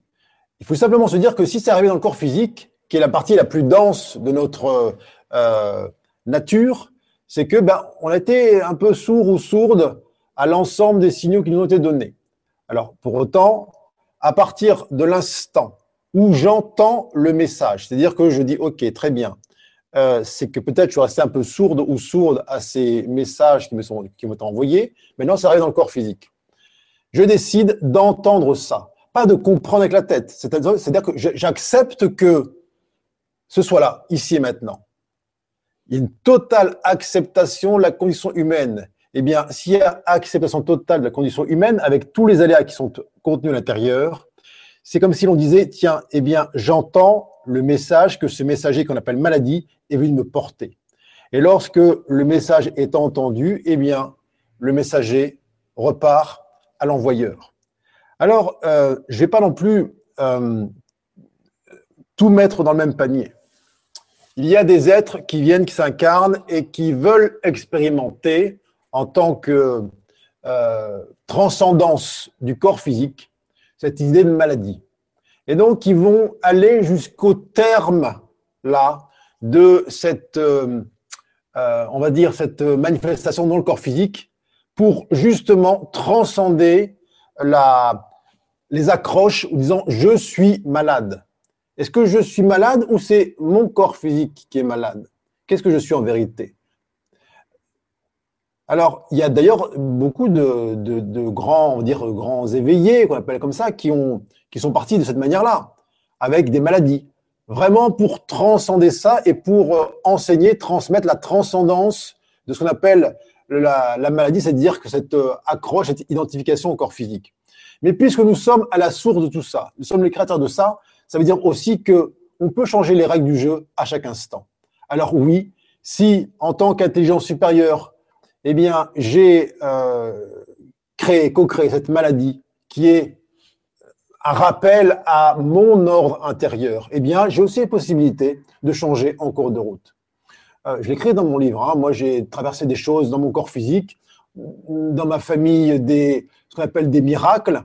Il faut simplement se dire que si c'est arrivé dans le corps physique, qui est la partie la plus dense de notre euh, nature, c'est que ben, on a été un peu sourd ou sourde à l'ensemble des signaux qui nous ont été donnés. Alors, pour autant, à partir de l'instant où j'entends le message, c'est-à-dire que je dis, OK, très bien, euh, c'est que peut-être je suis resté un peu sourde ou sourde à ces messages qui me sont qui m'ont envoyés. Maintenant, ça arrive dans le corps physique. Je décide d'entendre ça, pas de comprendre avec la tête. C'est-à-dire que j'accepte que ce soit là, ici et maintenant une totale acceptation de la condition humaine. Eh bien, s'il y a acceptation totale de la condition humaine, avec tous les aléas qui sont contenus à l'intérieur, c'est comme si l'on disait, tiens, eh bien, j'entends le message que ce messager qu'on appelle maladie est venu me porter. Et lorsque le message est entendu, eh bien, le messager repart à l'envoyeur. Alors, euh, je ne vais pas non plus euh, tout mettre dans le même panier il y a des êtres qui viennent, qui s'incarnent et qui veulent expérimenter en tant que euh, transcendance du corps physique cette idée de maladie. Et donc, ils vont aller jusqu'au terme là de cette, euh, euh, on va dire, cette manifestation dans le corps physique pour justement transcender la, les accroches en disant je suis malade. Est-ce que je suis malade ou c'est mon corps physique qui est malade? Qu'est-ce que je suis en vérité? Alors, il y a d'ailleurs beaucoup de, grands, on va dire, grands éveillés, qu'on appelle comme ça, qui, ont, qui sont partis de cette manière-là, avec des maladies. Vraiment pour transcender ça et pour euh, enseigner, transmettre la transcendance de ce qu'on appelle la, la maladie, c'est-à-dire que cette euh, accroche, cette identification au corps physique. Mais puisque nous sommes à la source de tout ça, nous sommes les créateurs de ça, ça veut dire aussi que on peut changer les règles du jeu à chaque instant. Alors oui, si en tant qu'intelligence supérieure, eh bien, j'ai euh, créé, co-créé cette maladie qui est un rappel à mon ordre intérieur, eh bien, j'ai aussi la possibilité de changer en cours de route. Euh, je l'écris dans mon livre. Hein. Moi, j'ai traversé des choses dans mon corps physique, dans ma famille, des, ce qu'on appelle des miracles.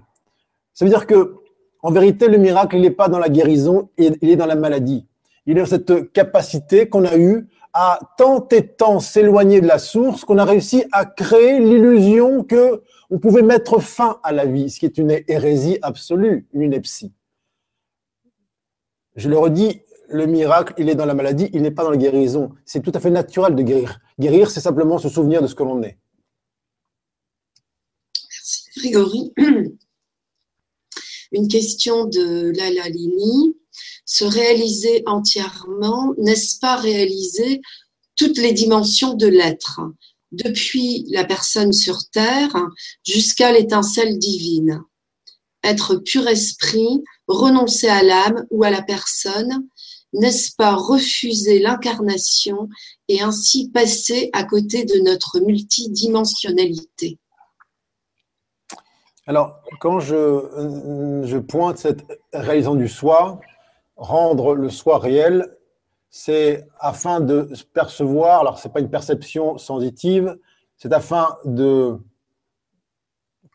Ça veut dire que en vérité, le miracle, il n'est pas dans la guérison, il est dans la maladie. Il est dans cette capacité qu'on a eue à tant et tant s'éloigner de la source qu'on a réussi à créer l'illusion que on pouvait mettre fin à la vie, ce qui est une hérésie absolue, une ineptie. Je le redis, le miracle, il est dans la maladie, il n'est pas dans la guérison. C'est tout à fait naturel de guérir. Guérir, c'est simplement se souvenir de ce que l'on est. Merci, Grégory une question de Lala Lini. Se réaliser entièrement, n'est-ce pas réaliser toutes les dimensions de l'être depuis la personne sur Terre jusqu'à l'étincelle divine. Être pur esprit, renoncer à l'âme ou à la personne, n'est-ce pas refuser l'incarnation et ainsi passer à côté de notre multidimensionnalité? Alors, quand je, pointe cette réalisation du soi, rendre le soi réel, c'est afin de percevoir, alors ce n'est pas une perception sensitive, c'est afin de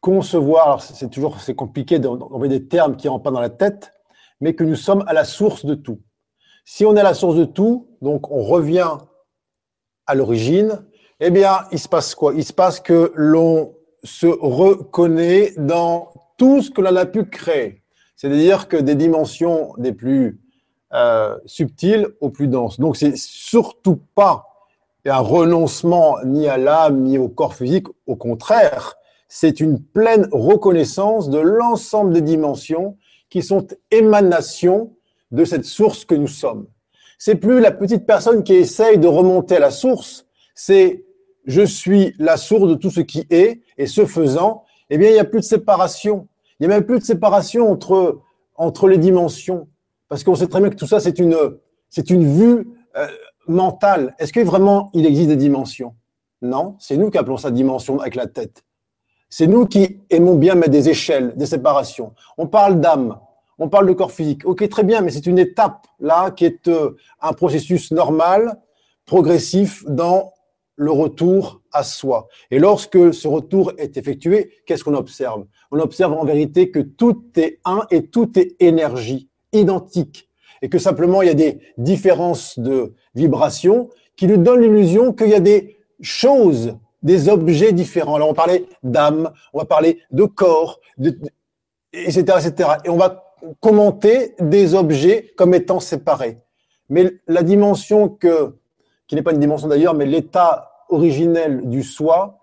concevoir, alors c'est toujours compliqué d'envoyer des termes qui rentrent pas dans la tête, mais que nous sommes à la source de tout. Si on est à la source de tout, donc on revient à l'origine, eh bien, il se passe quoi? Il se passe que l'on se reconnaît dans tout ce que l'on a pu créer. C'est-à-dire que des dimensions des plus euh, subtiles aux plus denses. Donc, c'est surtout pas un renoncement ni à l'âme ni au corps physique. Au contraire, c'est une pleine reconnaissance de l'ensemble des dimensions qui sont émanations de cette source que nous sommes. C'est plus la petite personne qui essaye de remonter à la source, c'est je suis la source de tout ce qui est, et ce faisant, eh bien, il n'y a plus de séparation. Il n'y a même plus de séparation entre, entre les dimensions. Parce qu'on sait très bien que tout ça, c'est une, c'est une vue euh, mentale. Est-ce que vraiment il existe des dimensions? Non, c'est nous qui appelons ça dimension avec la tête. C'est nous qui aimons bien mettre des échelles, des séparations. On parle d'âme, on parle de corps physique. Ok, très bien, mais c'est une étape là qui est euh, un processus normal, progressif dans le retour à soi. Et lorsque ce retour est effectué, qu'est-ce qu'on observe? On observe en vérité que tout est un et tout est énergie, identique. Et que simplement il y a des différences de vibrations qui nous donnent l'illusion qu'il y a des choses, des objets différents. Alors on parlait d'âme, on va parler de corps, etc., etc. Et on va commenter des objets comme étant séparés. Mais la dimension que, qui n'est pas une dimension d'ailleurs, mais l'état originel du soi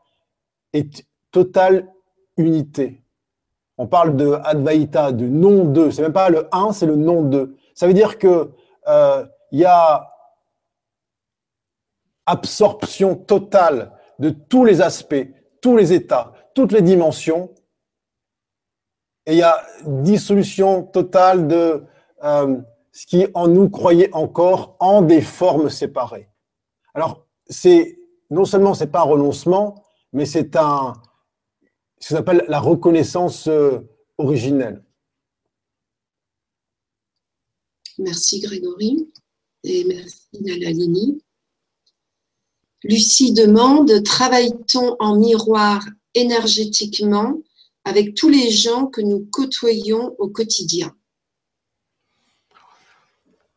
est totale unité. On parle de Advaita, de non de. C'est même pas le un, c'est le non de. Ça veut dire que euh, il y a absorption totale de tous les aspects, tous les états, toutes les dimensions, et il y a dissolution totale de euh, ce qui en nous croyait encore en des formes séparées. Alors, c'est non seulement c'est pas un renoncement, mais c'est un ce qu'on appelle la reconnaissance euh, originelle. Merci Grégory et merci Nalalini. Lucie demande, travaille-t-on en miroir énergétiquement avec tous les gens que nous côtoyons au quotidien?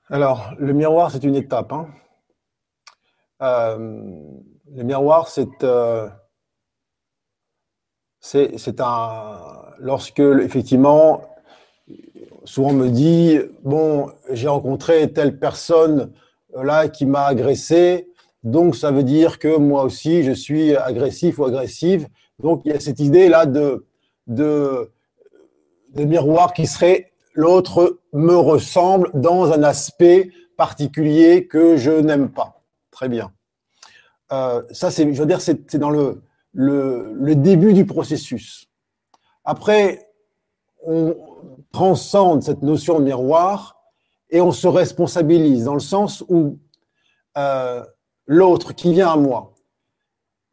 Alors, le miroir, c'est une étape. Hein. Euh, le miroir, c'est euh, c'est un. Lorsque, effectivement, souvent on me dit Bon, j'ai rencontré telle personne euh, là qui m'a agressé, donc ça veut dire que moi aussi je suis agressif ou agressive. Donc il y a cette idée là de de, de miroir qui serait l'autre me ressemble dans un aspect particulier que je n'aime pas. Très bien. Euh, ça, c'est, je veux dire, c'est dans le, le, début du processus. Après, on transcende cette notion de miroir et on se responsabilise dans le sens où euh, l'autre qui vient à moi,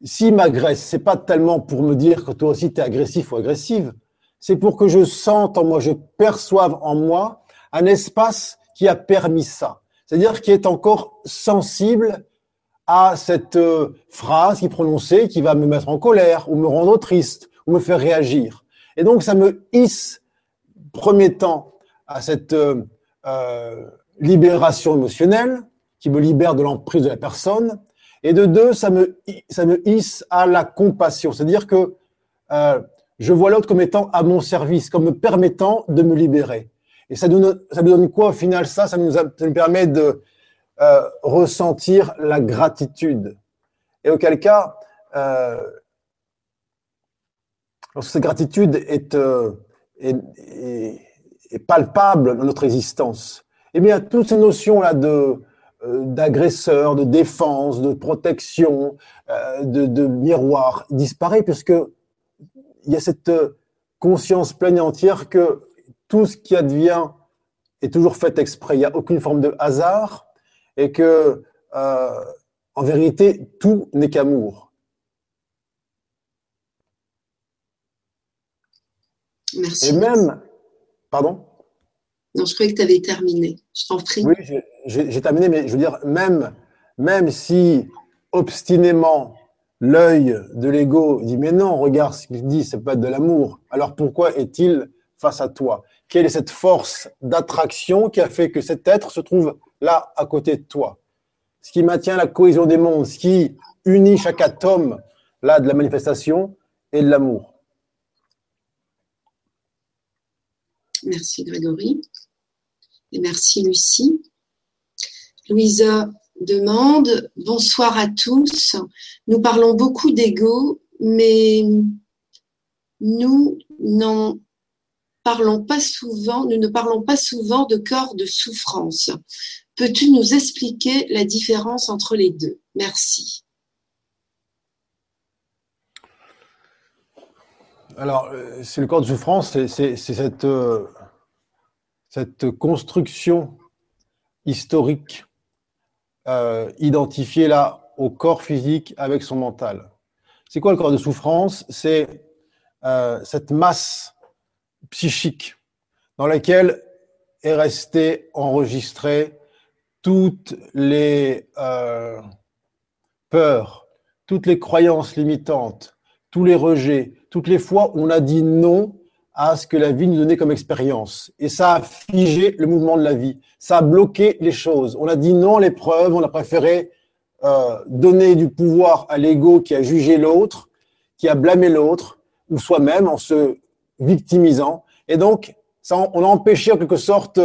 s'il m'agresse, c'est pas tellement pour me dire que toi aussi tu es agressif ou agressive, c'est pour que je sente en moi, je perçoive en moi un espace qui a permis ça. C'est-à-dire qui est encore sensible à cette euh, phrase qui prononcée, qui va me mettre en colère ou me rendre triste ou me faire réagir. Et donc ça me hisse, premier temps, à cette euh, euh libération émotionnelle qui me libère de l'emprise de la personne, et de deux, ça me, ça me hisse à la compassion. C'est-à-dire que je vois l'autre comme étant à mon service, comme me permettant de me libérer. Et ça nous, ça nous donne quoi au final? Ça ça nous, ça nous permet de euh, ressentir la gratitude. Et auquel cas, euh, lorsque cette gratitude est, euh, est, palpable dans notre existence, eh bien, toutes ces notions-là de d'agresseur, de défense, de protection, de, de miroir disparaît, puisque il y a cette conscience pleine et entière que tout ce qui advient est toujours fait exprès. Il n'y a aucune forme de hasard et que, euh, en vérité, tout n'est qu'amour. Merci. Et même, pardon? Non, je croyais que tu avais terminé. Je t'en prie. Oui, j'ai terminé, mais je veux dire, même, même si obstinément l'œil de l'ego dit mais non, regarde ce qu'il dit, c'est pas de l'amour. Alors pourquoi est-il face à toi? Quelle est cette force d'attraction qui a fait que cet être se trouve là à côté de toi Ce qui maintient la cohésion des mondes, ce qui unit chaque atome là de la manifestation et de l'amour. Merci Grégory. Et merci Lucie. Louisa demande Bonsoir à tous. Nous parlons beaucoup d'ego, mais nous n'en parlons pas souvent, nous ne parlons pas souvent de corps de souffrance. Peux-tu nous expliquer la différence entre les deux? Merci. Alors, euh, c'est le corps de souffrance, c'est cette, euh, cette construction historique euh, identifiée là au corps physique avec son mental. C'est quoi le corps de souffrance? C'est cette masse psychique dans laquelle est resté enregistré toutes les euh, peurs, toutes les croyances limitantes, tous les rejets, toutes les fois où on a dit non à ce que la vie nous donnait comme expérience. Et ça a figé le mouvement de la vie. Ça a bloqué les choses. On a dit non à l'épreuve, on a préféré euh, donner du pouvoir à l'ego qui a jugé l'autre, qui a blâmé l'autre, ou soi-même en se victimisant. Et donc, on a empêché en quelque sorte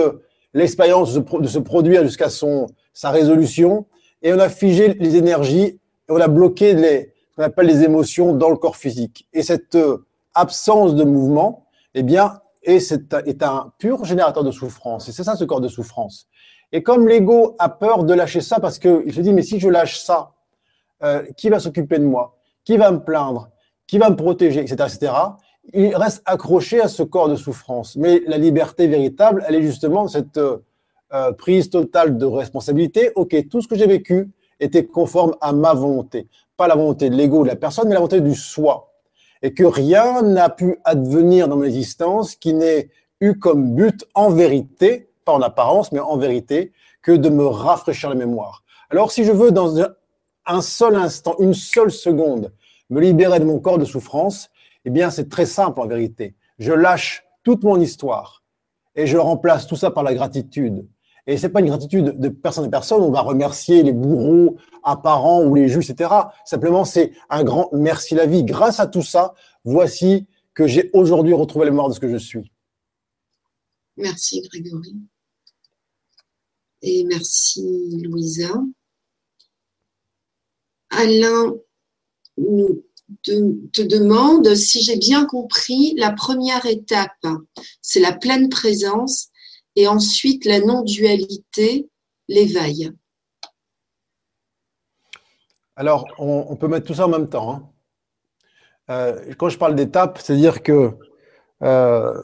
l'expérience de, se produire jusqu'à son sa résolution, et on a figé les énergies, on a bloqué les, qu'on appelle les émotions dans le corps physique. Et cette euh, absence de mouvement, eh bien, est, est un pur générateur de souffrance. Et c'est ça ce corps de souffrance. Et comme l'ego a peur de lâcher ça, parce qu'il se dit, mais si je lâche ça, euh, qui va s'occuper de moi? Qui va me plaindre? Qui va me protéger? Etc. etc il reste accroché à ce corps de souffrance. Mais la liberté véritable, elle est justement cette euh, euh, prise totale de responsabilité. Ok, tout ce que j'ai vécu était conforme à ma volonté, pas la volonté de l'ego de la personne, mais la volonté du soi. Et que rien n'a pu advenir dans mon existence qui n'ait eu comme but en vérité, pas en apparence, mais en vérité, que de me rafraîchir la mémoire. Alors si je veux dans un seul instant, une seule seconde, me libérer de mon corps de souffrance, eh bien, c'est très simple en vérité. Je lâche toute mon histoire et je remplace tout ça par la gratitude. Et c'est pas une gratitude de personne à personne. On va remercier les bourreaux apparents ou les juges, etc. Simplement, c'est un grand merci la vie. Grâce à tout ça, voici que j'ai aujourd'hui retrouvé le mort de ce que je suis. Merci Grégory. Et merci Louisa. Alain nous te, demande si j'ai bien compris, la première étape, c'est la pleine présence et ensuite la non-dualité, l'éveil. Alors, on, peut mettre tout ça en même temps. Hein. Euh, quand je parle d'étape, c'est-à-dire que euh,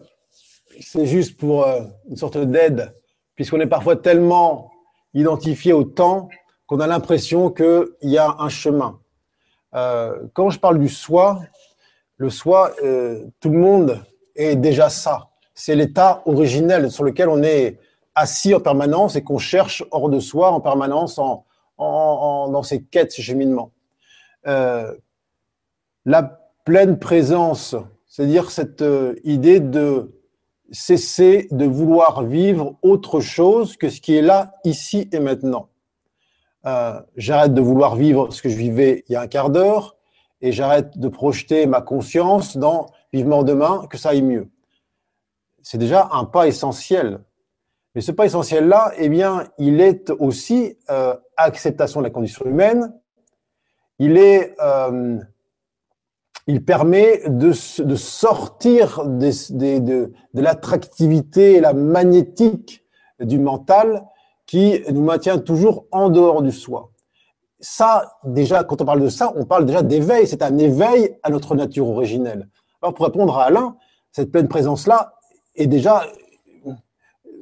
c'est juste pour euh, une sorte d'aide, puisqu'on est parfois tellement identifié au temps qu'on a l'impression qu'il y a un chemin. Euh, quand je parle du soi, le soi, euh, tout le monde est déjà ça. C'est l'état originel sur lequel on est assis en permanence et qu'on cherche hors de soi en permanence en, en, dans ses quêtes, ses cheminements. Euh, la pleine présence, c'est-à-dire cette euh, idée de cesser de vouloir vivre autre chose que ce qui est là, ici et maintenant. Euh, j'arrête de vouloir vivre ce que je vivais il y a un quart d'heure et j'arrête de projeter ma conscience dans vivement demain que ça aille mieux. C'est déjà un pas essentiel. Mais ce pas essentiel-là, eh bien, il est aussi euh, acceptation de la condition humaine. Il est, euh, il permet de, sortir de, de l'attractivité et la magnétique du mental qui nous maintient toujours en dehors du soi. Ça, déjà, quand on parle de ça, on parle déjà d'éveil. C'est un éveil à notre nature originelle. Alors, pour répondre à Alain, cette pleine présence-là est déjà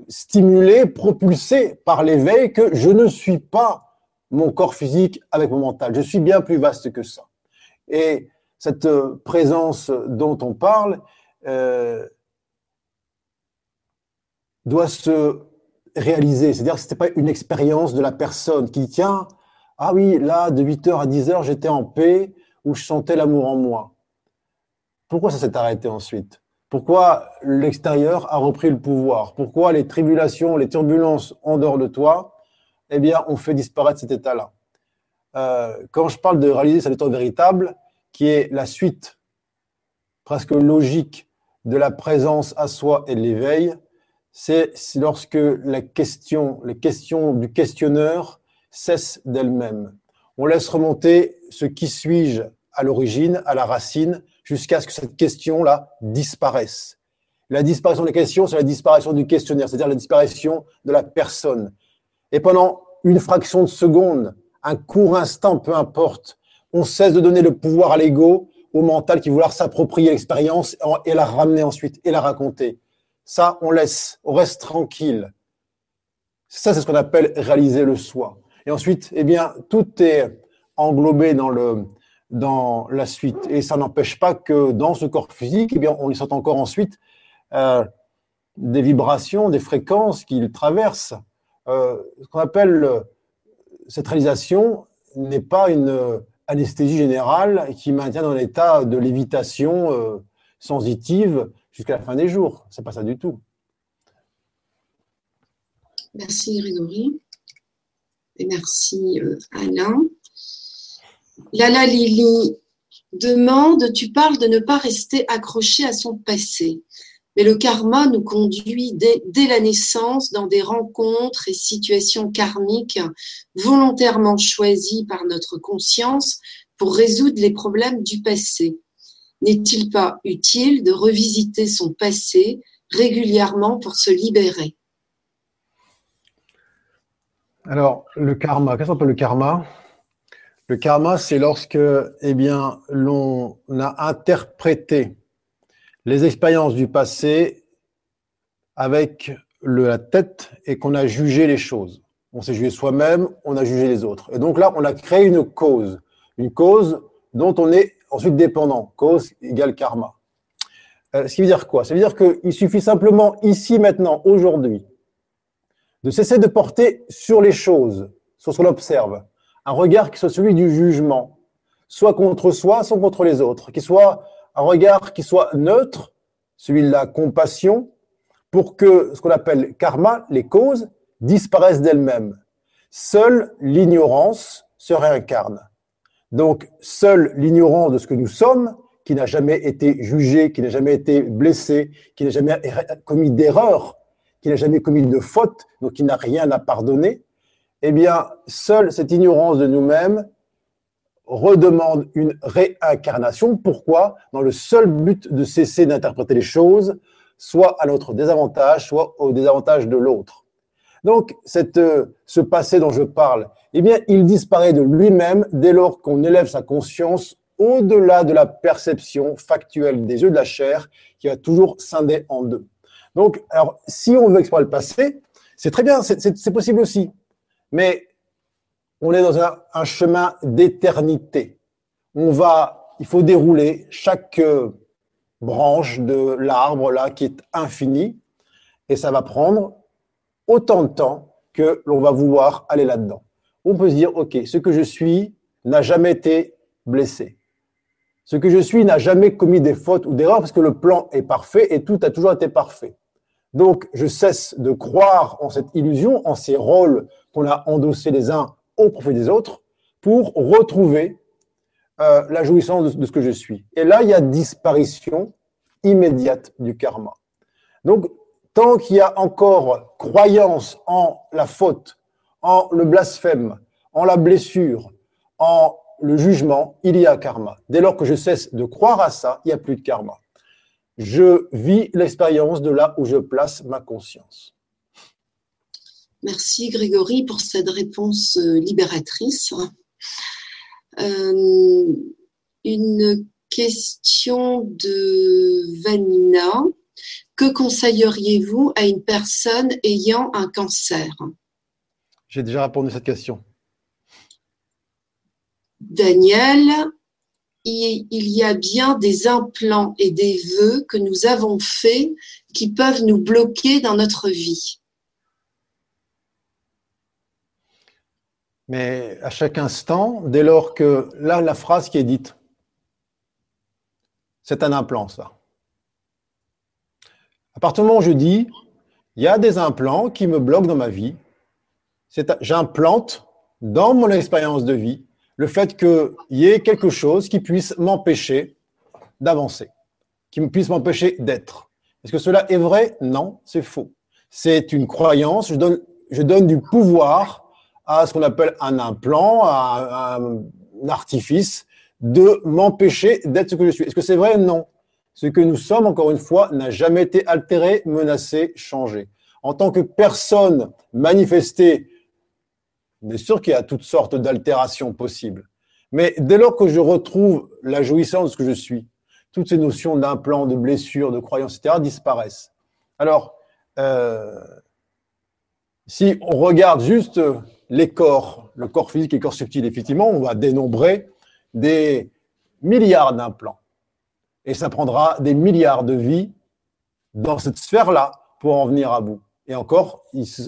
stimulée, propulsée par l'éveil que je ne suis pas mon corps physique avec mon mental. Je suis bien plus vaste que ça. Et cette présence dont on parle euh, doit se réaliser. C'est-à-dire que ce n'était pas une expérience de la personne qui tient, ah oui, là, de 8h à 10h, j'étais en paix, où je sentais l'amour en moi. Pourquoi ça s'est arrêté ensuite? Pourquoi l'extérieur a repris le pouvoir? Pourquoi les tribulations, les turbulences en dehors de toi, eh bien, ont fait disparaître cet état-là? Euh, Quand je parle de réaliser cet état véritable, qui est la suite presque logique de la présence à soi et de l'éveil, c'est lorsque la question, les questions du questionneur cessent d'elles-mêmes. On laisse remonter ce qui suis-je à l'origine, à la racine, jusqu'à ce que cette question-là disparaisse. La disparition des questions, c'est la disparition du questionnaire, c'est-à-dire la disparition de la personne. Et pendant une fraction de seconde, un court instant, peu importe, on cesse de donner le pouvoir à l'ego, au mental qui vouloir s'approprier l'expérience et la ramener ensuite et la raconter. Ça, on laisse, on reste tranquille. Ça, c'est ce qu'on appelle réaliser le soi. Et ensuite, eh bien, tout est englobé dans le, dans la suite. Et ça n'empêche pas que dans ce corps physique, eh bien, on y sent encore ensuite euh, des vibrations, des fréquences qu'il traverse. Euh, ce qu'on appelle cette réalisation n'est pas une anesthésie générale qui maintient dans l'état de lévitation euh, sensitive jusqu'à la fin des jours. C'est pas ça du tout. Merci Grégory. Et merci euh, Alain. Lala Lili demande, tu parles de ne pas rester accroché à son passé. Mais le karma nous conduit dès, dès, la naissance dans des rencontres et situations karmiques volontairement choisies par notre conscience pour résoudre les problèmes du passé. N'est-il pas utile de revisiter son passé régulièrement pour se libérer? Alors, le karma, qu'est-ce qu'on appelle le karma? Le karma, c'est lorsque eh bien, l'on a interprété les expériences du passé avec la tête et qu'on a jugé les choses. On s'est jugé soi-même, on a jugé les autres. Et donc là, on a créé une cause, une cause dont on est Ensuite, dépendant, cause égale karma. Euh, ce qui veut dire quoi? Ça veut dire qu'il suffit simplement ici, maintenant, aujourd'hui, de cesser de porter sur les choses, sur ce qu'on observe, un regard qui soit celui du jugement, soit contre soi, soit contre les autres, qui soit un regard qui soit neutre, celui de la compassion, pour que ce qu'on appelle karma, les causes, disparaissent d'elles-mêmes. Seule l'ignorance se réincarne. Donc, seul l'ignorant de ce que nous sommes, qui n'a jamais été jugé, qui n'a jamais été blessé, qui n'a jamais commis d'erreur, qui n'a jamais commis de faute, donc qui n'a rien à pardonner, eh bien, seule cette ignorance de nous-mêmes redemande une réincarnation. Pourquoi? Dans le seul but de cesser d'interpréter les choses, soit à notre désavantage, soit au désavantage de l'autre. Donc, cette, ce passé dont je parle, eh bien, il disparaît de lui-même dès lors qu'on élève sa conscience au-delà de la perception factuelle des yeux de la chair qui va toujours scinder en deux. Donc, alors, si on veut explorer le passé, c'est très bien, c'est possible aussi. Mais on est dans un, chemin d'éternité. On va, il faut dérouler chaque euh, branche de l'arbre là qui est infini, et ça va prendre autant de temps que l'on va vouloir aller là-dedans on peut se dire, OK, ce que je suis n'a jamais été blessé. Ce que je suis n'a jamais commis des fautes ou d'erreurs parce que le plan est parfait et tout a toujours été parfait. Donc, je cesse de croire en cette illusion, en ces rôles qu'on a endossés les uns au profit des autres pour retrouver euh, la jouissance de, de, ce que je suis. Et là, il y a disparition immédiate du karma. Donc, tant qu'il y a encore croyance en la faute, en le blasphème, en la blessure, en le jugement, il y a karma. Dès lors que je cesse de croire à ça, il n'y a plus de karma. Je vis l'expérience de là où je place ma conscience. Merci Grégory pour cette réponse euh, libératrice. Euh, une question de Vanina. Que conseilleriez-vous à une personne ayant un cancer? J'ai déjà répondu à cette question. Daniel, il y a bien des implants et des vœux que nous avons faits qui peuvent nous bloquer dans notre vie. Mais à chaque instant, dès lors que là, la phrase qui est dite, c'est un implant, ça. À partir du moment où je dis, il y a des implants qui me bloquent dans ma vie, j'implante dans mon expérience de vie le fait qu'il y ait quelque chose qui puisse m'empêcher d'avancer, qui puisse m'empêcher d'être. Est-ce que cela est vrai? Non, c'est faux. C'est une croyance. Je donne, du pouvoir à ce qu'on appelle un implant, à un artifice de m'empêcher d'être ce que je suis. Est-ce que c'est vrai? Non. Ce que nous sommes, encore une fois, n'a jamais été altéré, menacé, changé. En tant que personne manifestée, bien sûr qu'il y a toutes sortes d'altérations possibles. Mais dès lors que je retrouve la jouissance que je suis, toutes ces notions d'implant, de blessure, de croyance, etc., disparaissent. Alors, euh, si on regarde juste les corps, le corps physique et le corps subtil, effectivement, on va dénombrer des milliards d'implants. Et ça prendra des milliards de vies dans cette sphère-là pour en venir à bout. Et encore,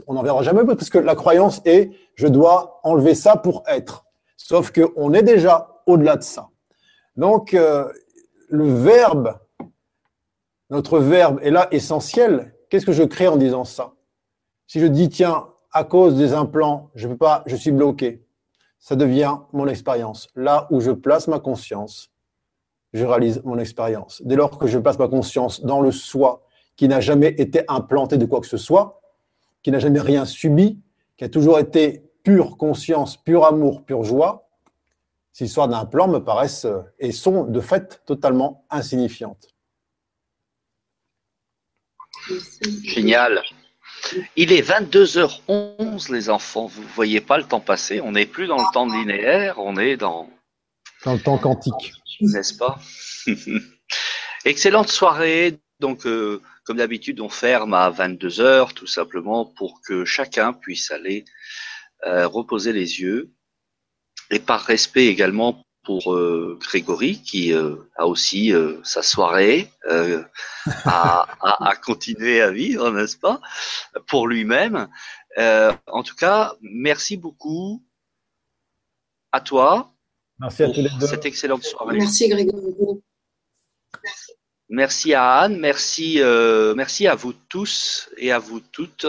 on n'en verra jamais parce que la croyance est je dois enlever ça pour être. Sauf qu'on est déjà au-delà de ça. Donc, euh, le verbe, notre verbe est là essentiel. Qu'est-ce que je crée en disant ça? Si je dis, tiens, à cause des implants, je peux pas, je suis bloqué ça devient mon expérience. Là où je place ma conscience, je réalise mon expérience. Dès lors que je place ma conscience dans le soi qui n'a jamais été implanté de quoi que ce soit, qui n'a jamais rien subi, qui a toujours été pure conscience, pur amour, pure joie, ces histoires d'implant me paraissent et sont de fait totalement insignifiantes. Génial. Il est 22h11, les enfants. Vous ne voyez pas le temps passer. On n'est plus dans le temps linéaire, on est dans. Dans le temps quantique. N'est-ce pas? Excellente soirée. Donc, euh, comme d'habitude, on ferme à 22h, tout simplement pour que chacun puisse aller euh, reposer les yeux. Et par respect également pour euh, Grégory qui euh, a aussi euh, sa soirée à, à, à, continuer à vivre, n'est-ce pas, pour lui-même. en tout cas, merci beaucoup à toi. Merci à tous les deux. Cette excellente soirée. Merci Grégory. Merci à Anne, merci, merci à vous tous et à vous toutes.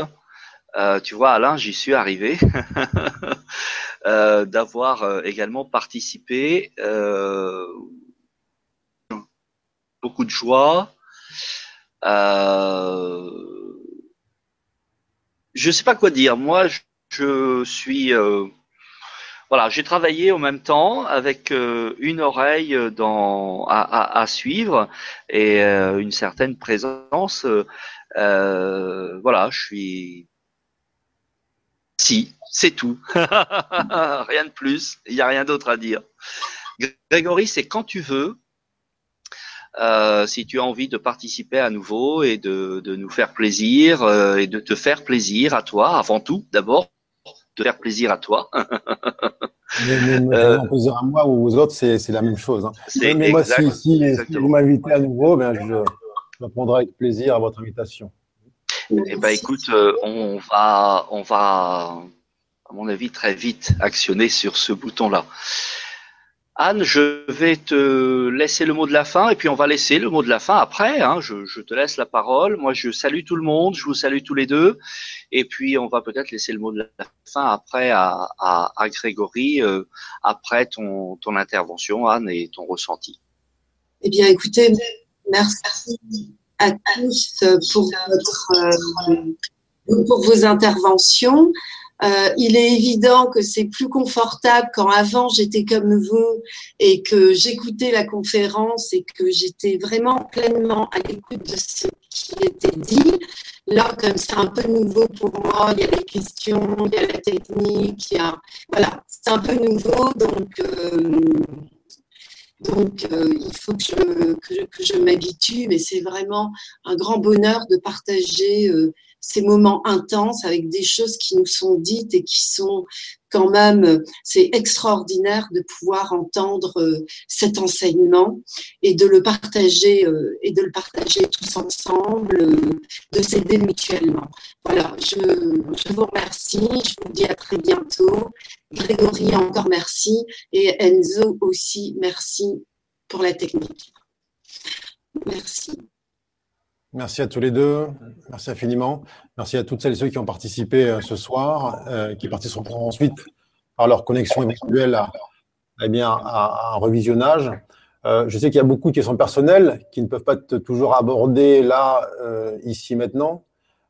Euh, tu vois, Alain, j'y suis arrivé. euh, D'avoir euh, également participé. Euh, beaucoup de joie. Euh, je ne sais pas quoi dire. Moi, je suis. Voilà, j'ai travaillé en même temps avec une oreille dans, à, à, à suivre et une certaine présence. voilà, je suis si, c'est tout. rien de plus. Il n'y a rien d'autre à dire. Grégory, c'est quand tu veux. Euh, si tu as envie de participer à nouveau et de, de nous faire plaisir euh, et de te faire plaisir à toi, avant tout, d'abord, te faire plaisir à toi. mais, mais, euh, plaisir à moi ou aux autres, c'est la même chose. Hein. Mais, moi, si, si, si vous m'invitez à nouveau, ben, je, je répondrai avec plaisir à votre invitation. Eh ben, écoute, euh, on va, on va, à mon avis, très vite actionner sur ce bouton-là. Anne, je vais te laisser le mot de la fin et puis on va laisser le mot de la fin après. Hein. Je, je, te laisse la parole. Moi, je salue tout le monde. Je vous salue tous les deux. Et puis, on va peut-être laisser le mot de la fin après à, à, à Grégory, euh, après ton, ton intervention, Anne, et ton ressenti. Eh bien, écoutez, merci à tous pour, votre, euh, pour vos interventions. Euh, il est évident que c'est plus confortable quand avant j'étais comme vous et que j'écoutais la conférence et que j'étais vraiment pleinement à l'écoute de ce qui était dit. là, comme c'est un peu nouveau pour moi, il y a les questions, il y a la technique, il y a, voilà, c'est un peu nouveau, donc, euh, donc euh, il faut que je, que je, m'habitue, mais c'est vraiment un grand bonheur de partager ces moments intenses avec des choses qui nous sont dites et qui sont quand même, c'est extraordinaire de pouvoir entendre euh, cet enseignement et de le partager euh, et de le partager tous ensemble, euh, de s'aider mutuellement. Voilà, je, je, vous remercie, je vous dis à très bientôt. Grégory, encore merci et Enzo aussi, merci pour la technique. Merci. Merci à tous les deux. Merci infiniment. Merci à toutes celles et ceux qui ont participé euh, ce soir, euh, qui participeront ensuite par leur connexion éventuelle à, eh bien, à, un revisionnage. Euh, je sais qu'il y a beaucoup de questions personnelles qui ne peuvent pas être toujours abordées là, ici, maintenant.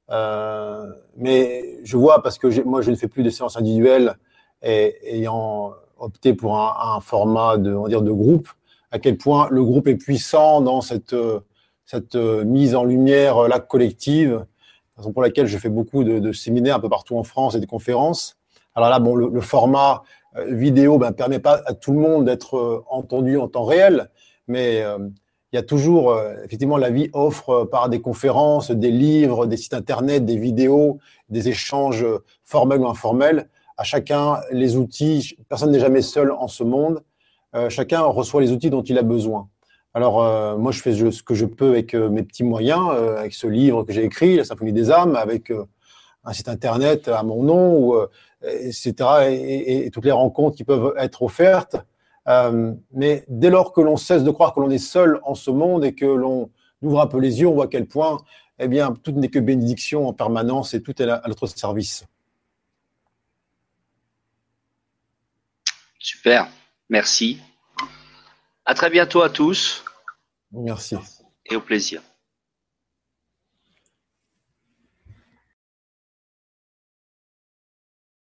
mais je vois, parce que moi, je ne fais plus de séances individuelles et ayant opté pour un, format de, on dire, de groupe, à quel point le groupe est puissant dans cette cette euh, mise en lumière euh, là collective, raison pour laquelle je fais beaucoup de, séminaires un peu partout en France et des conférences. Alors là, bon, le, format euh, vidéo ne ben, permet pas à tout le monde d'être entendu en temps réel, mais il y a toujours, effectivement, la vie offre par des conférences, des livres, des sites internet, des vidéos, des échanges formels ou informels. À chacun les outils, personne n'est jamais seul en ce monde. chacun reçoit les outils dont il a besoin. Alors, euh, moi, je fais ce que je peux avec euh, mes petits moyens, euh, avec ce livre que j'ai écrit, La Symphonie des âmes, avec un site internet à mon nom, etc., et, toutes les rencontres qui peuvent être offertes. mais dès lors que l'on cesse de croire que l'on est seul en ce monde et que l'on ouvre un peu les yeux, on voit à quel point, eh bien, tout n'est que bénédiction en permanence et tout est à notre service. Super, merci. À très bientôt à tous. Merci. Et au plaisir.